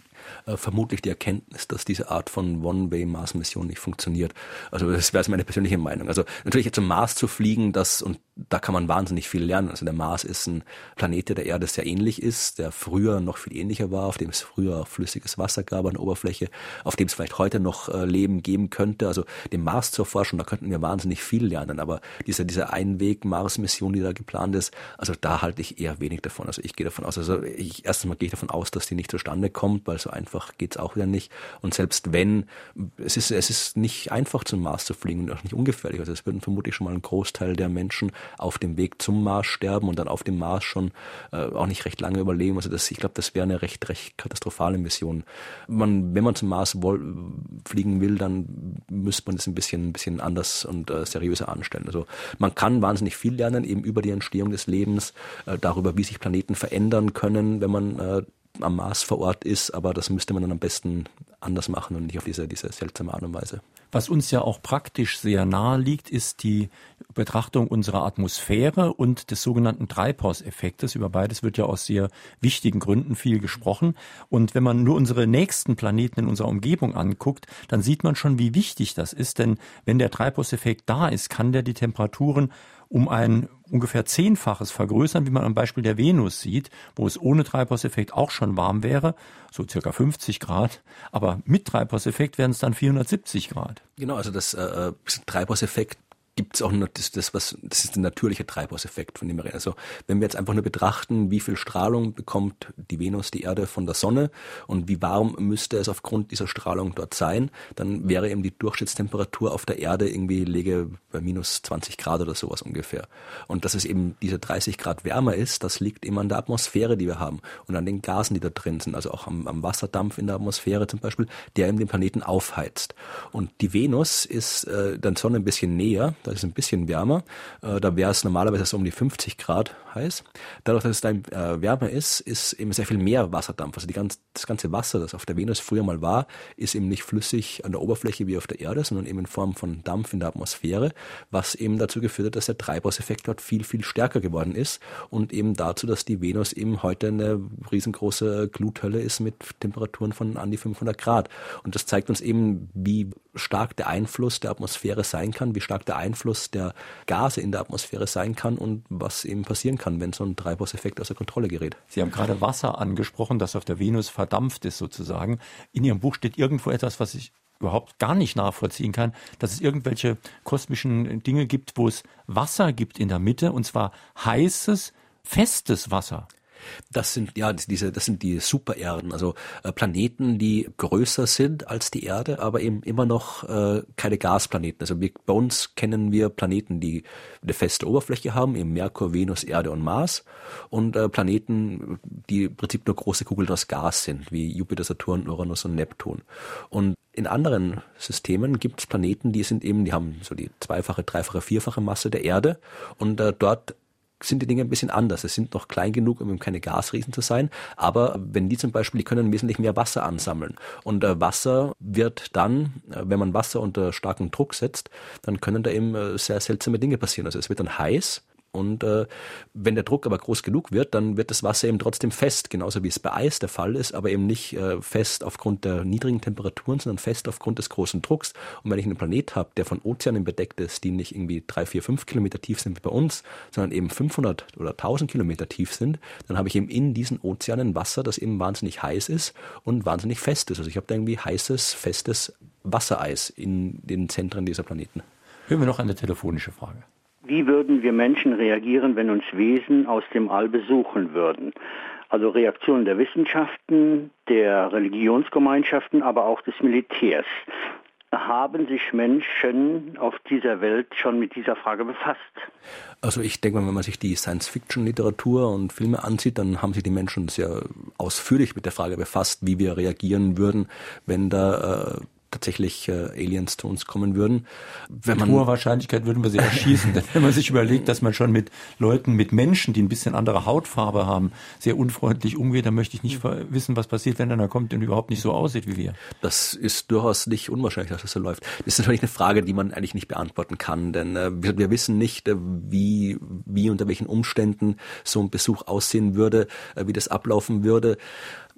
Äh, vermutlich die Erkenntnis, dass diese Art von One-Way-Mars-Mission nicht funktioniert. Also das wäre meine persönliche Meinung. Also natürlich zum Mars zu fliegen, das und da kann man wahnsinnig viel lernen. Also der Mars ist ein Planet, der der Erde sehr ähnlich ist, der früher noch viel ähnlicher war, auf dem es früher flüssiges Wasser gab an der Oberfläche, auf dem es vielleicht heute noch äh, Leben geben könnte. Also dem Mars zur Forschung, da könnten wir wahnsinnig viel lernen. Aber diese, diese Einweg-Mars-Mission, die da geplant ist, also da halte ich eher wenig davon. Also ich gehe davon aus, also ich, erstens mal gehe ich davon aus, dass die nicht zustande kommt, weil so einfach geht's auch wieder nicht. Und selbst wenn, es ist, es ist nicht einfach zum Mars zu fliegen und auch nicht ungefährlich. Also es würden vermutlich schon mal ein Großteil der Menschen auf dem Weg zum Mars sterben und dann auf dem Mars schon äh, auch nicht recht lange überleben. Also das, ich glaube, das wäre eine recht, recht katastrophale Mission. Man, wenn man zum Mars fliegen will, dann müsste man das ein bisschen, ein bisschen anders und äh, seriöser anstellen. Also man kann wahnsinnig viel lernen, eben über die Entstehung des Lebens, äh, darüber, wie sich Planeten verändern können, wenn man äh, am Mars vor Ort ist, aber das müsste man dann am besten anders machen und nicht auf diese, diese seltsame Art und Weise. Was uns ja auch praktisch sehr nahe liegt, ist die Betrachtung unserer Atmosphäre und des sogenannten Treibhauseffektes. Über beides wird ja aus sehr wichtigen Gründen viel gesprochen. Und wenn man nur unsere nächsten Planeten in unserer Umgebung anguckt, dann sieht man schon, wie wichtig das ist. Denn wenn der Treibhauseffekt da ist, kann der die Temperaturen um ein ungefähr zehnfaches vergrößern, wie man am Beispiel der Venus sieht, wo es ohne Treibhauseffekt auch schon warm wäre, so circa 50 Grad, aber mit Treibhauseffekt wären es dann 470 Grad. Genau, also das äh, Treibhauseffekt gibt es auch nur das, das, was, das ist der natürliche Treibhauseffekt, von dem wir reden. Also wenn wir jetzt einfach nur betrachten, wie viel Strahlung bekommt die Venus, die Erde von der Sonne und wie warm müsste es aufgrund dieser Strahlung dort sein, dann wäre eben die Durchschnittstemperatur auf der Erde irgendwie lege bei minus 20 Grad oder sowas ungefähr. Und dass es eben diese 30 Grad wärmer ist, das liegt eben an der Atmosphäre, die wir haben und an den Gasen, die da drin sind, also auch am, am Wasserdampf in der Atmosphäre zum Beispiel, der eben den Planeten aufheizt. Und die Venus ist äh, der Sonne ein bisschen näher, da ist es ein bisschen wärmer. Äh, da wäre es normalerweise so um die 50 Grad heiß. Dadurch, dass es dann äh, wärmer ist, ist eben sehr viel mehr Wasserdampf. Also ganz, das ganze Wasser, das auf der Venus früher mal war, ist eben nicht flüssig an der Oberfläche wie auf der Erde, sondern eben in Form von Dampf in der Atmosphäre, was eben dazu geführt hat, dass der Treibhauseffekt dort viel, viel stärker geworden ist und eben dazu, dass die Venus eben heute eine riesengroße Gluthölle ist mit Temperaturen von an die 500 Grad. Und das zeigt uns eben, wie stark der Einfluss der Atmosphäre sein kann, wie stark der Einfluss der Gase in der Atmosphäre sein kann und was eben passieren kann, wenn so ein Treibhauseffekt außer Kontrolle gerät. Sie haben gerade Wasser angesprochen, das auf der Venus verdampft ist sozusagen. In Ihrem Buch steht irgendwo etwas, was ich überhaupt gar nicht nachvollziehen kann, dass es irgendwelche kosmischen Dinge gibt, wo es Wasser gibt in der Mitte, und zwar heißes, festes Wasser. Das sind ja diese, das sind die Supererden, also äh, Planeten, die größer sind als die Erde, aber eben immer noch äh, keine Gasplaneten. Also wir, bei uns kennen wir Planeten, die eine feste Oberfläche haben, eben Merkur, Venus, Erde und Mars, und äh, Planeten, die im Prinzip nur große Kugeln aus Gas sind, wie Jupiter, Saturn, Uranus und Neptun. Und in anderen Systemen gibt es Planeten, die sind eben, die haben so die zweifache, dreifache, vierfache Masse der Erde und äh, dort sind die Dinge ein bisschen anders. Es sind noch klein genug, um keine Gasriesen zu sein, aber wenn die zum Beispiel, die können wesentlich mehr Wasser ansammeln. Und äh, Wasser wird dann, äh, wenn man Wasser unter starken Druck setzt, dann können da eben äh, sehr seltsame Dinge passieren. Also es wird dann heiß und äh, wenn der Druck aber groß genug wird, dann wird das Wasser eben trotzdem fest, genauso wie es bei Eis der Fall ist, aber eben nicht äh, fest aufgrund der niedrigen Temperaturen, sondern fest aufgrund des großen Drucks. Und wenn ich einen Planet habe, der von Ozeanen bedeckt ist, die nicht irgendwie drei, vier, fünf Kilometer tief sind wie bei uns, sondern eben 500 oder 1000 Kilometer tief sind, dann habe ich eben in diesen Ozeanen Wasser, das eben wahnsinnig heiß ist und wahnsinnig fest ist. Also ich habe da irgendwie heißes, festes Wassereis in den Zentren dieser Planeten. Hören wir noch eine telefonische Frage. Wie würden wir Menschen reagieren, wenn uns Wesen aus dem All besuchen würden? Also Reaktionen der Wissenschaften, der Religionsgemeinschaften, aber auch des Militärs. Haben sich Menschen auf dieser Welt schon mit dieser Frage befasst? Also ich denke mal, wenn man sich die Science-Fiction-Literatur und Filme ansieht, dann haben sich die Menschen sehr ausführlich mit der Frage befasst, wie wir reagieren würden, wenn da äh, tatsächlich äh, Aliens zu uns kommen würden. Wenn mit hoher Wahrscheinlichkeit würden wir sie erschießen. Denn wenn man sich überlegt, dass man schon mit Leuten, mit Menschen, die ein bisschen andere Hautfarbe haben, sehr unfreundlich umgeht, dann möchte ich nicht wissen, was passiert, wenn einer kommt und überhaupt nicht so aussieht wie wir. Das ist durchaus nicht unwahrscheinlich, dass das so läuft. Das ist natürlich eine Frage, die man eigentlich nicht beantworten kann, denn äh, wir, wir, wissen nicht, äh, wie, wie unter welchen Umständen so ein Besuch aussehen würde, äh, wie das ablaufen würde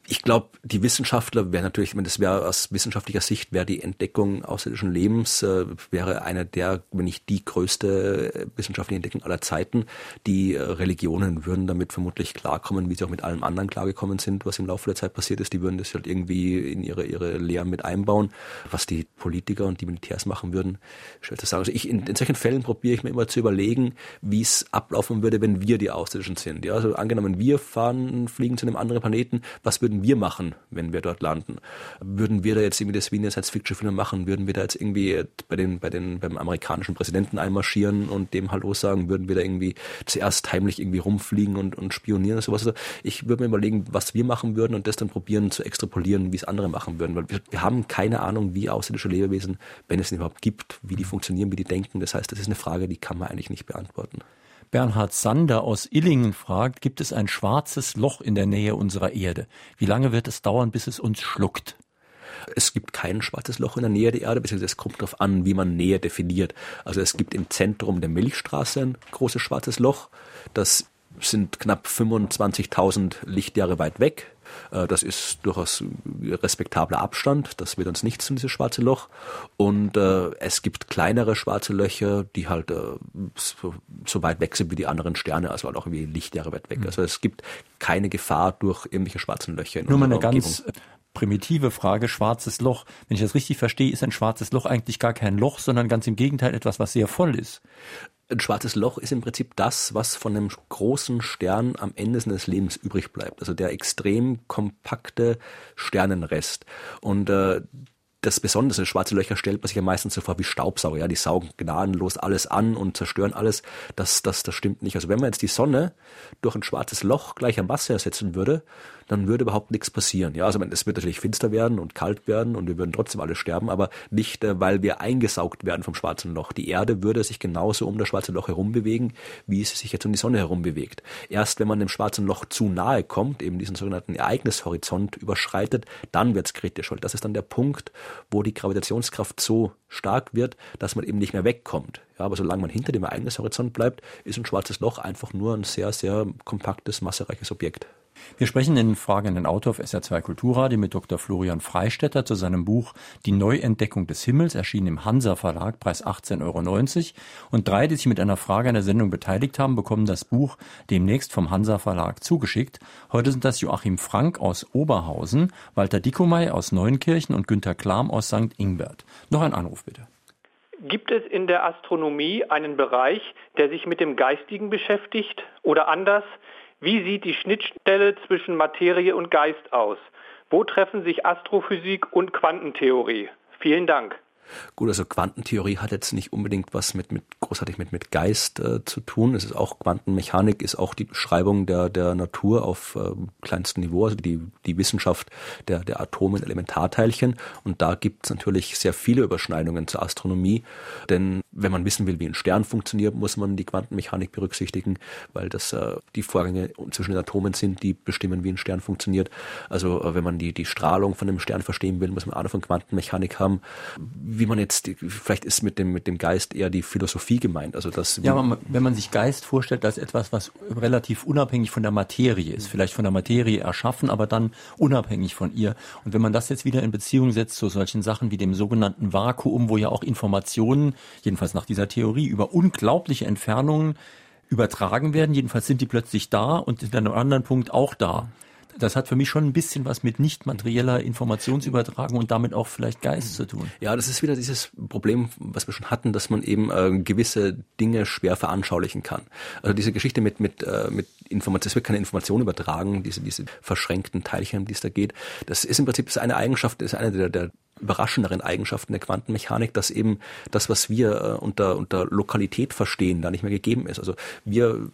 ich glaube, die Wissenschaftler wäre natürlich, wenn das wäre aus wissenschaftlicher Sicht, wäre die Entdeckung außerirdischen Lebens, äh, wäre einer der, wenn nicht die größte wissenschaftliche Entdeckung aller Zeiten. Die äh, Religionen würden damit vermutlich klarkommen, wie sie auch mit allem anderen klargekommen sind, was im Laufe der Zeit passiert ist. Die würden das halt irgendwie in ihre, ihre Lehren mit einbauen. Was die Politiker und die Militärs machen würden, schwer zu sagen. Also ich, in, in solchen Fällen probiere ich mir immer zu überlegen, wie es ablaufen würde, wenn wir die Außerirdischen sind. Ja, also angenommen, wir fahren, fliegen zu einem anderen Planeten, was würden wir machen, wenn wir dort landen? Würden wir da jetzt irgendwie das wie eine Science-Fiction-Film machen? Würden wir da jetzt irgendwie bei den, bei den, beim amerikanischen Präsidenten einmarschieren und dem Hallo sagen? Würden wir da irgendwie zuerst heimlich irgendwie rumfliegen und, und spionieren und sowas? Also ich würde mir überlegen, was wir machen würden und das dann probieren zu extrapolieren, wie es andere machen würden, weil wir, wir haben keine Ahnung, wie außerirdische Lebewesen, wenn es überhaupt gibt, wie die funktionieren, wie die denken. Das heißt, das ist eine Frage, die kann man eigentlich nicht beantworten. Bernhard Sander aus Illingen fragt, gibt es ein schwarzes Loch in der Nähe unserer Erde? Wie lange wird es dauern, bis es uns schluckt? Es gibt kein schwarzes Loch in der Nähe der Erde, beziehungsweise es kommt darauf an, wie man Nähe definiert. Also es gibt im Zentrum der Milchstraße ein großes schwarzes Loch. Das sind knapp 25.000 Lichtjahre weit weg. Äh, das ist durchaus respektabler Abstand. Das wird uns nichts tun, dieses schwarze Loch. Und äh, es gibt kleinere schwarze Löcher, die halt äh, so, so, weit weg sind wie die anderen Sterne, also halt auch irgendwie Lichtjahre weit weg. Mhm. Also es gibt keine Gefahr durch irgendwelche schwarzen Löcher. In Nur mal eine Umgebung. ganz primitive Frage, schwarzes Loch. Wenn ich das richtig verstehe, ist ein schwarzes Loch eigentlich gar kein Loch, sondern ganz im Gegenteil etwas, was sehr voll ist. Ein schwarzes Loch ist im Prinzip das, was von einem großen Stern am Ende seines Lebens übrig bleibt. Also der extrem kompakte Sternenrest. Und äh, das Besondere, schwarze Löcher stellt man sich ja meistens so vor wie Staubsauger, ja, die saugen gnadenlos alles an und zerstören alles. Das, das, das stimmt nicht. Also wenn man jetzt die Sonne durch ein schwarzes Loch gleicher Masse ersetzen würde, dann würde überhaupt nichts passieren. Ja, also es wird natürlich finster werden und kalt werden und wir würden trotzdem alle sterben, aber nicht, äh, weil wir eingesaugt werden vom schwarzen Loch. Die Erde würde sich genauso um das schwarze Loch herum bewegen, wie es sich jetzt um die Sonne herum bewegt. Erst wenn man dem schwarzen Loch zu nahe kommt, eben diesen sogenannten Ereignishorizont überschreitet, dann wird es kritisch, weil das ist dann der Punkt, wo die Gravitationskraft so stark wird, dass man eben nicht mehr wegkommt. Ja, aber solange man hinter dem Ereignishorizont bleibt, ist ein schwarzes Loch einfach nur ein sehr, sehr kompaktes, massereiches Objekt. Wir sprechen den fragenden Autor auf SR2 Kulturradio mit Dr. Florian Freistetter zu seinem Buch Die Neuentdeckung des Himmels, erschienen im Hansa Verlag, Preis 18,90 Euro. Und drei, die sich mit einer Frage an der Sendung beteiligt haben, bekommen das Buch demnächst vom Hansa Verlag zugeschickt. Heute sind das Joachim Frank aus Oberhausen, Walter Dickomey aus Neunkirchen und Günter Klam aus St. Ingbert. Noch ein Anruf bitte. Gibt es in der Astronomie einen Bereich, der sich mit dem Geistigen beschäftigt? Oder anders, wie sieht die Schnittstelle zwischen Materie und Geist aus? Wo treffen sich Astrophysik und Quantentheorie? Vielen Dank. Gut, also Quantentheorie hat jetzt nicht unbedingt was mit, mit großartig mit, mit Geist äh, zu tun. Es ist auch Quantenmechanik, ist auch die Beschreibung der, der Natur auf äh, kleinstem Niveau, also die, die Wissenschaft der, der Atome und Elementarteilchen. Und da gibt es natürlich sehr viele Überschneidungen zur Astronomie. Denn wenn man wissen will, wie ein Stern funktioniert, muss man die Quantenmechanik berücksichtigen, weil das äh, die Vorgänge zwischen den Atomen sind, die bestimmen, wie ein Stern funktioniert. Also äh, wenn man die, die Strahlung von einem Stern verstehen will, muss man Ahnung von Quantenmechanik haben wie man jetzt, vielleicht ist mit dem, mit dem Geist eher die Philosophie gemeint. Also das, ja, man, wenn man sich Geist vorstellt als etwas, was relativ unabhängig von der Materie ist, vielleicht von der Materie erschaffen, aber dann unabhängig von ihr. Und wenn man das jetzt wieder in Beziehung setzt zu solchen Sachen wie dem sogenannten Vakuum, wo ja auch Informationen, jedenfalls nach dieser Theorie, über unglaubliche Entfernungen übertragen werden, jedenfalls sind die plötzlich da und in einem anderen Punkt auch da das hat für mich schon ein bisschen was mit nicht materieller Informationsübertragung und damit auch vielleicht Geist zu tun. Ja, das ist wieder dieses Problem, was wir schon hatten, dass man eben äh, gewisse Dinge schwer veranschaulichen kann. Also diese Geschichte mit mit äh, mit Information, es wird keine Information übertragen, diese diese verschränkten Teilchen, die es da geht. Das ist im Prinzip das eine Eigenschaft, das ist eine der, der überraschenderen Eigenschaften der Quantenmechanik, dass eben das, was wir äh, unter, unter Lokalität verstehen, da nicht mehr gegeben ist. Also wir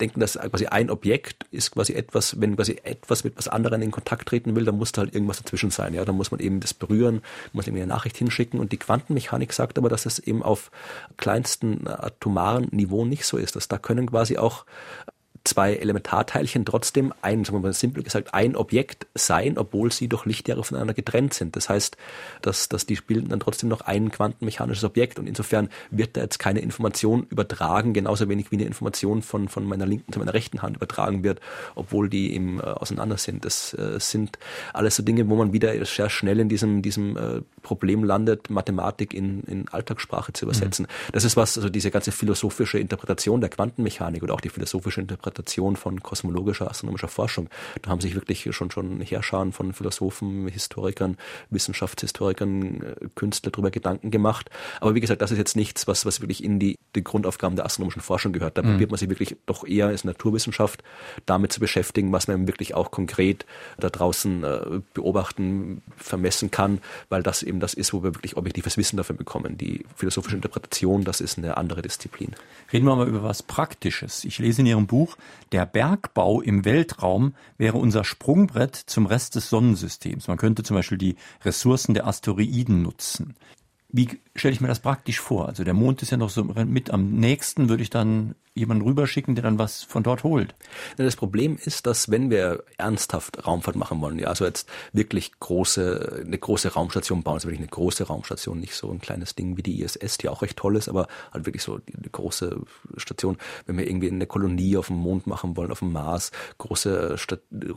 denken, dass quasi ein Objekt ist quasi etwas, wenn quasi etwas mit was anderem in Kontakt treten will, dann muss da halt irgendwas dazwischen sein. Ja, dann muss man eben das berühren, muss eben eine Nachricht hinschicken. Und die Quantenmechanik sagt aber, dass es eben auf kleinsten atomaren Niveau nicht so ist. Dass da können quasi auch zwei Elementarteilchen trotzdem ein, sagen wir mal simpel gesagt, ein Objekt sein, obwohl sie durch Lichtjahre voneinander getrennt sind. Das heißt, dass, dass die bilden dann trotzdem noch ein quantenmechanisches Objekt und insofern wird da jetzt keine Information übertragen, genauso wenig wie eine Information von, von meiner linken zu meiner rechten Hand übertragen wird, obwohl die eben äh, auseinander sind. Das äh, sind alles so Dinge, wo man wieder sehr schnell in diesem, diesem äh, Problem landet, Mathematik in, in Alltagssprache zu übersetzen. Mhm. Das ist was, also diese ganze philosophische Interpretation der Quantenmechanik oder auch die philosophische Interpretation von kosmologischer, astronomischer Forschung. Da haben sich wirklich schon, schon Herrscher von Philosophen, Historikern, Wissenschaftshistorikern, äh, Künstler darüber Gedanken gemacht. Aber wie gesagt, das ist jetzt nichts, was, was wirklich in die, die Grundaufgaben der astronomischen Forschung gehört. Da mhm. probiert man sich wirklich doch eher als Naturwissenschaft damit zu beschäftigen, was man wirklich auch konkret da draußen äh, beobachten, vermessen kann, weil das eben das ist, wo wir wirklich objektives Wissen dafür bekommen. Die philosophische Interpretation, das ist eine andere Disziplin. Reden wir mal über was Praktisches. Ich lese in Ihrem Buch, der Bergbau im Weltraum wäre unser Sprungbrett zum Rest des Sonnensystems. Man könnte zum Beispiel die Ressourcen der Asteroiden nutzen. Wie stelle ich mir das praktisch vor? Also der Mond ist ja noch so mit am nächsten, würde ich dann jemanden rüberschicken, der dann was von dort holt. Das Problem ist, dass wenn wir ernsthaft Raumfahrt machen wollen, ja, also jetzt wirklich große, eine große Raumstation bauen, also wirklich eine große Raumstation, nicht so ein kleines Ding wie die ISS, die auch recht toll ist, aber halt wirklich so eine große Station, wenn wir irgendwie eine Kolonie auf dem Mond machen wollen, auf dem Mars, große,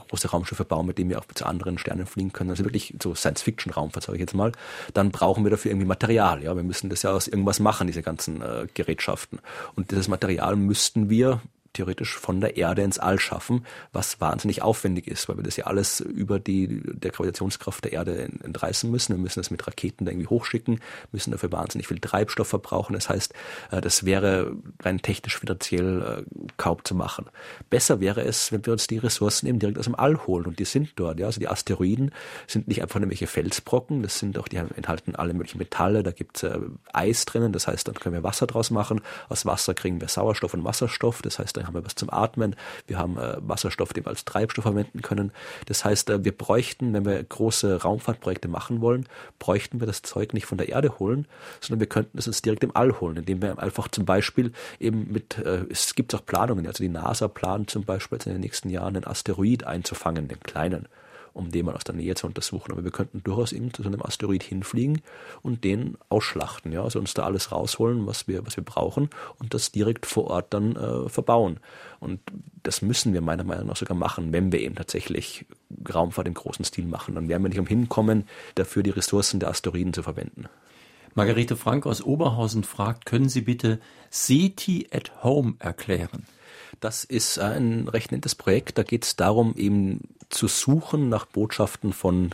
große Raumschiffe bauen, mit denen wir auch zu anderen Sternen fliegen können, also wirklich so Science-Fiction-Raumfahrt, sage ich jetzt mal, dann brauchen wir dafür irgendwie Material, ja, wir müssen das ja aus irgendwas machen, diese ganzen äh, Gerätschaften. Und dieses Material müssten wir theoretisch von der Erde ins All schaffen, was wahnsinnig aufwendig ist, weil wir das ja alles über die der Gravitationskraft der Erde entreißen müssen. Wir müssen das mit Raketen da irgendwie hochschicken, müssen dafür wahnsinnig viel Treibstoff verbrauchen. Das heißt, äh, das wäre rein technisch finanziell äh, kaum zu machen. Besser wäre es, wenn wir uns die Ressourcen eben direkt aus dem All holen und die sind dort. Ja, also die Asteroiden sind nicht einfach irgendwelche Felsbrocken, das sind auch die enthalten alle möglichen Metalle. Da gibt es äh, Eis drinnen, das heißt, dann können wir Wasser draus machen. Aus Wasser kriegen wir Sauerstoff und Wasserstoff, das heißt, da haben wir was zum Atmen, wir haben äh, Wasserstoff, den wir als Treibstoff verwenden können. Das heißt, äh, wir bräuchten, wenn wir große Raumfahrtprojekte machen wollen, bräuchten wir das Zeug nicht von der Erde holen, sondern wir könnten es uns direkt im All holen, indem wir einfach zum Beispiel eben mit, äh, es gibt auch Planungen, also die NASA plant zum Beispiel in den nächsten Jahren einen Asteroid einzufangen, den kleinen um den mal aus der Nähe zu untersuchen. Aber wir könnten durchaus eben zu so einem Asteroid hinfliegen und den ausschlachten, ja, also uns da alles rausholen, was wir, was wir brauchen und das direkt vor Ort dann äh, verbauen. Und das müssen wir meiner Meinung nach sogar machen, wenn wir eben tatsächlich Raumfahrt im großen Stil machen. Dann werden wir nicht umhin kommen, dafür die Ressourcen der Asteroiden zu verwenden. Margarete Frank aus Oberhausen fragt, können Sie bitte SETI at Home erklären? Das ist ein recht nettes Projekt. Da geht es darum, eben zu suchen nach Botschaften von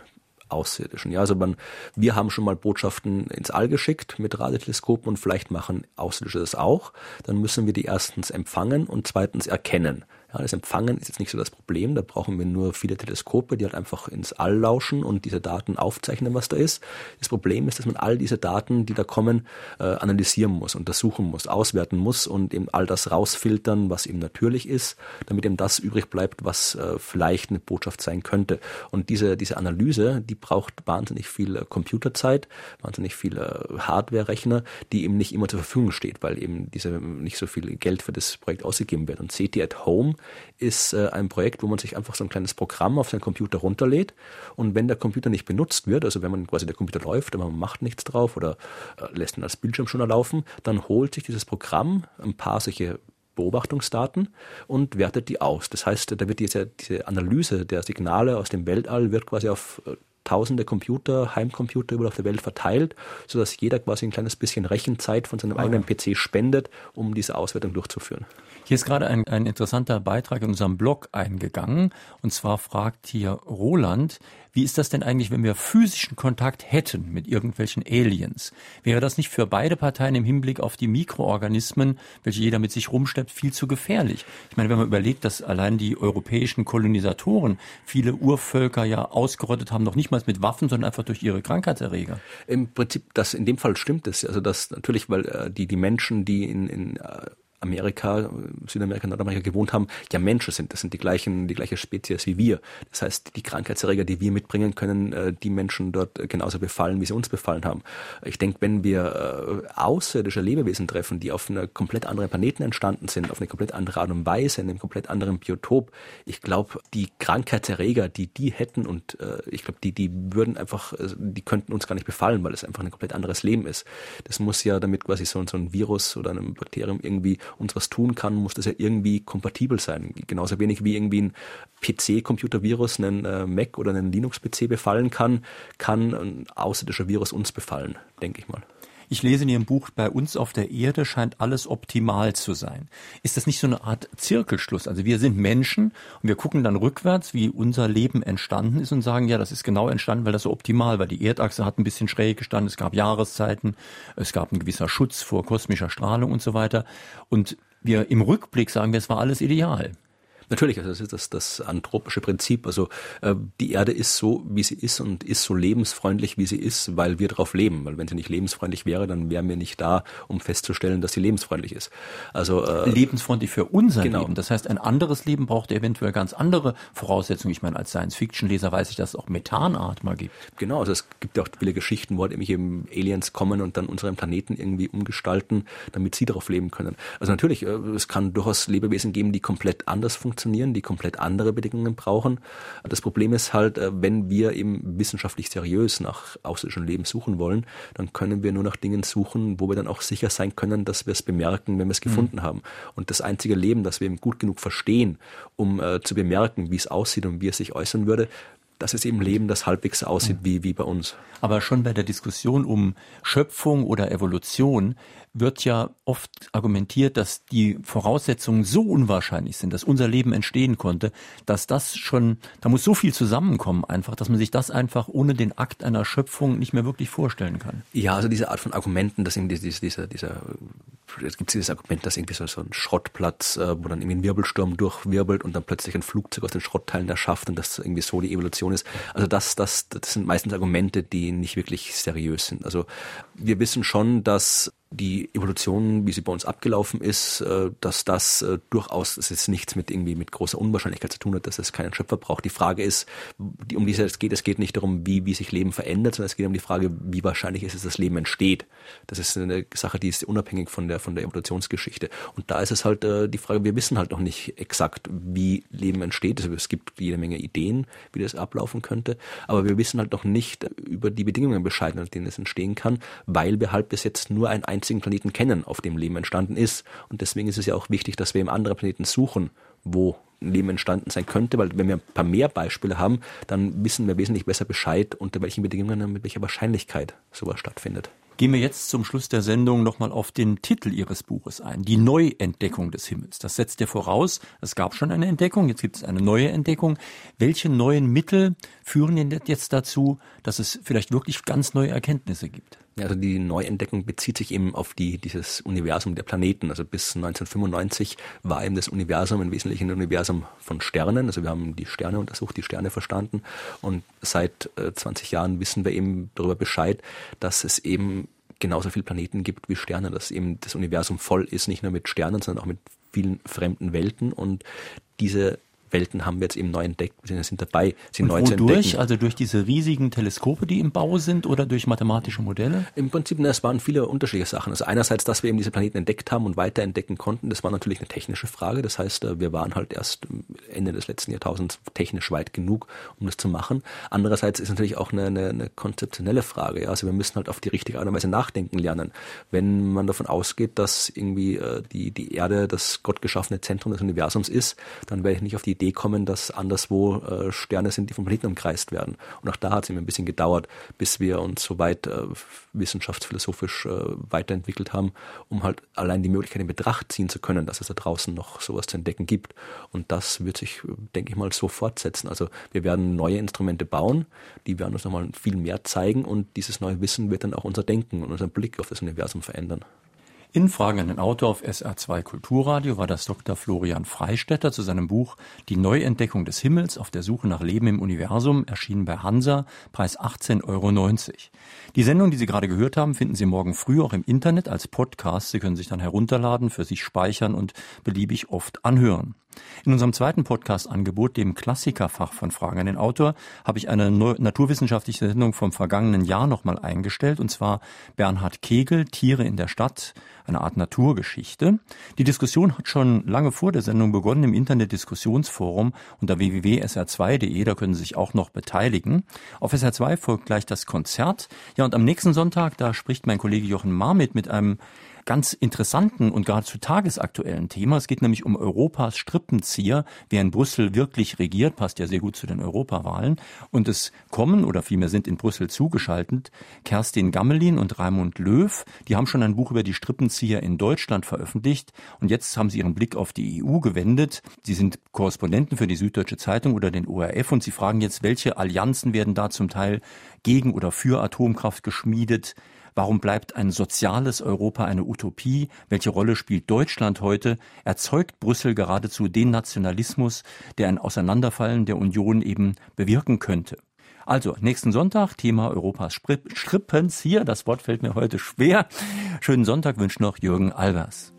Außerirdischen. Ja, also man, wir haben schon mal Botschaften ins All geschickt mit Radioteleskopen und vielleicht machen Außerirdische das auch. Dann müssen wir die erstens empfangen und zweitens erkennen. Ja, das Empfangen ist jetzt nicht so das Problem. Da brauchen wir nur viele Teleskope, die halt einfach ins All lauschen und diese Daten aufzeichnen, was da ist. Das Problem ist, dass man all diese Daten, die da kommen, äh, analysieren muss, untersuchen muss, auswerten muss und eben all das rausfiltern, was eben natürlich ist, damit eben das übrig bleibt, was äh, vielleicht eine Botschaft sein könnte. Und diese, diese Analyse, die braucht wahnsinnig viel äh, Computerzeit, wahnsinnig viele äh, Hardware-Rechner, die eben nicht immer zur Verfügung steht, weil eben diese nicht so viel Geld für das Projekt ausgegeben wird. Und CT at Home ist äh, ein Projekt, wo man sich einfach so ein kleines Programm auf seinen Computer runterlädt und wenn der Computer nicht benutzt wird, also wenn man quasi der Computer läuft, aber man macht nichts drauf oder äh, lässt ihn als Bildschirm schon laufen, dann holt sich dieses Programm ein paar solche Beobachtungsdaten und wertet die aus. Das heißt, da wird diese, diese Analyse der Signale aus dem Weltall wird quasi auf äh, tausende Computer, Heimcomputer überall auf der Welt verteilt, sodass jeder quasi ein kleines bisschen Rechenzeit von seinem ah, eigenen PC spendet, um diese Auswertung durchzuführen. Hier ist gerade ein, ein interessanter Beitrag in unserem Blog eingegangen. Und zwar fragt hier Roland, wie ist das denn eigentlich, wenn wir physischen Kontakt hätten mit irgendwelchen Aliens? Wäre das nicht für beide Parteien im Hinblick auf die Mikroorganismen, welche jeder mit sich rumschleppt, viel zu gefährlich? Ich meine, wenn man überlegt, dass allein die europäischen Kolonisatoren viele Urvölker ja ausgerottet haben, noch nicht mal mit Waffen, sondern einfach durch ihre Krankheitserreger. Im Prinzip, das in dem Fall stimmt es. Also das natürlich, weil äh, die, die Menschen, die in, in äh, Amerika, Südamerika, Nordamerika gewohnt haben, ja Menschen sind. Das sind die gleichen, die gleiche Spezies wie wir. Das heißt, die Krankheitserreger, die wir mitbringen, können äh, die Menschen dort genauso befallen, wie sie uns befallen haben. Ich denke, wenn wir äh, außerirdische Lebewesen treffen, die auf einer komplett anderen Planeten entstanden sind, auf eine komplett andere Art und Weise, in einem komplett anderen Biotop, ich glaube, die Krankheitserreger, die die hätten und äh, ich glaube, die, die würden einfach, die könnten uns gar nicht befallen, weil es einfach ein komplett anderes Leben ist. Das muss ja, damit quasi so, so ein Virus oder ein Bakterium irgendwie uns was tun kann, muss das ja irgendwie kompatibel sein. Genauso wenig wie irgendwie ein PC-Computer-Virus einen äh, Mac oder einen Linux-PC befallen kann, kann ein außerirdischer Virus uns befallen, denke ich mal. Ich lese in Ihrem Buch, bei uns auf der Erde scheint alles optimal zu sein. Ist das nicht so eine Art Zirkelschluss? Also wir sind Menschen und wir gucken dann rückwärts, wie unser Leben entstanden ist und sagen, ja, das ist genau entstanden, weil das so optimal war. Die Erdachse hat ein bisschen schräg gestanden, es gab Jahreszeiten, es gab ein gewisser Schutz vor kosmischer Strahlung und so weiter. Und wir im Rückblick sagen wir, es war alles ideal. Natürlich, also das ist das, das anthropische Prinzip. Also äh, die Erde ist so, wie sie ist und ist so lebensfreundlich, wie sie ist, weil wir darauf leben. Weil wenn sie nicht lebensfreundlich wäre, dann wären wir nicht da, um festzustellen, dass sie lebensfreundlich ist. Also äh, lebensfreundlich für unser genau. Leben. Das heißt, ein anderes Leben braucht eventuell ganz andere Voraussetzungen. Ich meine, als Science-Fiction-Leser weiß ich, dass es auch Methanart mal gibt. Genau, also es gibt ja auch viele Geschichten, wo halt eben Aliens kommen und dann unseren Planeten irgendwie umgestalten, damit sie darauf leben können. Also natürlich, äh, es kann durchaus Lebewesen geben, die komplett anders funktionieren funktionieren, die komplett andere Bedingungen brauchen. Das Problem ist halt, äh, wenn wir eben wissenschaftlich seriös nach außerirdischen Leben suchen wollen, dann können wir nur nach Dingen suchen, wo wir dann auch sicher sein können, dass wir es bemerken, wenn wir es gefunden mhm. haben. Und das einzige Leben, das wir eben gut genug verstehen, um äh, zu bemerken, wie es aussieht und wie es sich äußern würde, das ist eben Leben, das halbwegs aussieht wie, wie bei uns. Aber schon bei der Diskussion um Schöpfung oder Evolution wird ja oft argumentiert, dass die Voraussetzungen so unwahrscheinlich sind, dass unser Leben entstehen konnte, dass das schon, da muss so viel zusammenkommen einfach, dass man sich das einfach ohne den Akt einer Schöpfung nicht mehr wirklich vorstellen kann. Ja, also diese Art von Argumenten, dass irgendwie dieser, dieser, dieser es gibt dieses Argument, dass irgendwie so, so ein Schrottplatz, äh, wo dann irgendwie ein Wirbelsturm durchwirbelt und dann plötzlich ein Flugzeug aus den Schrottteilen erschafft und das irgendwie so die Evolution ist. Also das, das, das sind meistens Argumente, die nicht wirklich seriös sind. Also wir wissen schon, dass die Evolution, wie sie bei uns abgelaufen ist, äh, dass das äh, durchaus das jetzt nichts mit irgendwie mit großer Unwahrscheinlichkeit zu tun hat, dass es keinen Schöpfer braucht. Die Frage ist, um die es geht, es geht nicht darum, wie, wie sich Leben verändert, sondern es geht um die Frage, wie wahrscheinlich ist es, dass Leben entsteht. Das ist eine Sache, die ist unabhängig von der, von der Evolutionsgeschichte. Und da ist es halt äh, die Frage, wir wissen halt noch nicht exakt, wie Leben entsteht. Also es gibt jede Menge Ideen, wie das ablaufen könnte, aber wir wissen halt noch nicht über die Bedingungen Bescheid, unter denen es entstehen kann, weil wir halt bis jetzt nur ein einzigen Planeten kennen, auf dem Leben entstanden ist. Und deswegen ist es ja auch wichtig, dass wir im anderen Planeten suchen, wo Leben entstanden sein könnte, weil wenn wir ein paar mehr Beispiele haben, dann wissen wir wesentlich besser Bescheid, unter welchen Bedingungen und mit welcher Wahrscheinlichkeit sowas stattfindet. Gehen wir jetzt zum Schluss der Sendung nochmal auf den Titel Ihres Buches ein, die Neuentdeckung des Himmels. Das setzt ja voraus, es gab schon eine Entdeckung, jetzt gibt es eine neue Entdeckung. Welche neuen Mittel führen denn jetzt dazu, dass es vielleicht wirklich ganz neue Erkenntnisse gibt? Also die Neuentdeckung bezieht sich eben auf die, dieses Universum der Planeten. Also bis 1995 war eben das Universum im Wesentlichen ein Universum von Sternen. Also wir haben die Sterne untersucht, die Sterne verstanden. Und seit äh, 20 Jahren wissen wir eben darüber Bescheid, dass es eben genauso viele Planeten gibt wie Sterne, dass eben das Universum voll ist, nicht nur mit Sternen, sondern auch mit vielen fremden Welten. Und diese Welten haben wir jetzt eben neu entdeckt, wir sind dabei, sie Und neu wodurch? zu entdecken. Also durch diese riesigen Teleskope, die im Bau sind oder durch mathematische Modelle? Im Prinzip, na, es waren viele unterschiedliche Sachen. Also einerseits, dass wir eben diese Planeten entdeckt haben und weiter entdecken konnten, das war natürlich eine technische Frage. Das heißt, äh, wir waren halt erst Ende des letzten Jahrtausends technisch weit genug, um das zu machen. Andererseits ist natürlich auch eine, eine, eine konzeptionelle Frage. Ja? Also wir müssen halt auf die richtige Art und Weise nachdenken lernen. Wenn man davon ausgeht, dass irgendwie äh, die, die Erde das gottgeschaffene Zentrum des Universums ist, dann werde ich nicht auf die Idee kommen, dass anderswo äh, Sterne sind, die vom Planeten umkreist werden. Und auch da hat es immer ein bisschen gedauert, bis wir uns so weit äh, wissenschaftsphilosophisch äh, weiterentwickelt haben, um halt allein die Möglichkeit in Betracht ziehen zu können, dass es da draußen noch sowas zu entdecken gibt. Und das wird sich, denke ich mal, so fortsetzen. Also wir werden neue Instrumente bauen, die werden uns nochmal viel mehr zeigen und dieses neue Wissen wird dann auch unser Denken und unseren Blick auf das Universum verändern. In Fragen an den Autor auf SR2 Kulturradio war das Dr. Florian Freistetter zu seinem Buch Die Neuentdeckung des Himmels auf der Suche nach Leben im Universum, erschienen bei Hansa, Preis 18,90 Euro. Die Sendung, die Sie gerade gehört haben, finden Sie morgen früh auch im Internet als Podcast. Sie können sich dann herunterladen, für sich speichern und beliebig oft anhören. In unserem zweiten Podcast-Angebot, dem Klassikerfach von Fragen an den Autor, habe ich eine naturwissenschaftliche Sendung vom vergangenen Jahr nochmal eingestellt, und zwar Bernhard Kegel, Tiere in der Stadt, eine Art Naturgeschichte. Die Diskussion hat schon lange vor der Sendung begonnen im Internet-Diskussionsforum unter www.sr2.de, da können Sie sich auch noch beteiligen. Auf SR2 folgt gleich das Konzert. Ja, und am nächsten Sonntag, da spricht mein Kollege Jochen Marmit mit einem ganz interessanten und geradezu tagesaktuellen Thema. Es geht nämlich um Europas Strippenzieher. Wer in Brüssel wirklich regiert, passt ja sehr gut zu den Europawahlen. Und es kommen oder vielmehr sind in Brüssel zugeschaltet Kerstin Gammelin und Raimund Löw. Die haben schon ein Buch über die Strippenzieher in Deutschland veröffentlicht. Und jetzt haben sie ihren Blick auf die EU gewendet. Sie sind Korrespondenten für die Süddeutsche Zeitung oder den ORF und sie fragen jetzt, welche Allianzen werden da zum Teil gegen oder für Atomkraft geschmiedet? Warum bleibt ein soziales Europa eine Utopie? Welche Rolle spielt Deutschland heute? Erzeugt Brüssel geradezu den Nationalismus, der ein Auseinanderfallen der Union eben bewirken könnte? Also, nächsten Sonntag, Thema Europas Strippens hier. Das Wort fällt mir heute schwer. Schönen Sonntag wünscht noch Jürgen Albers.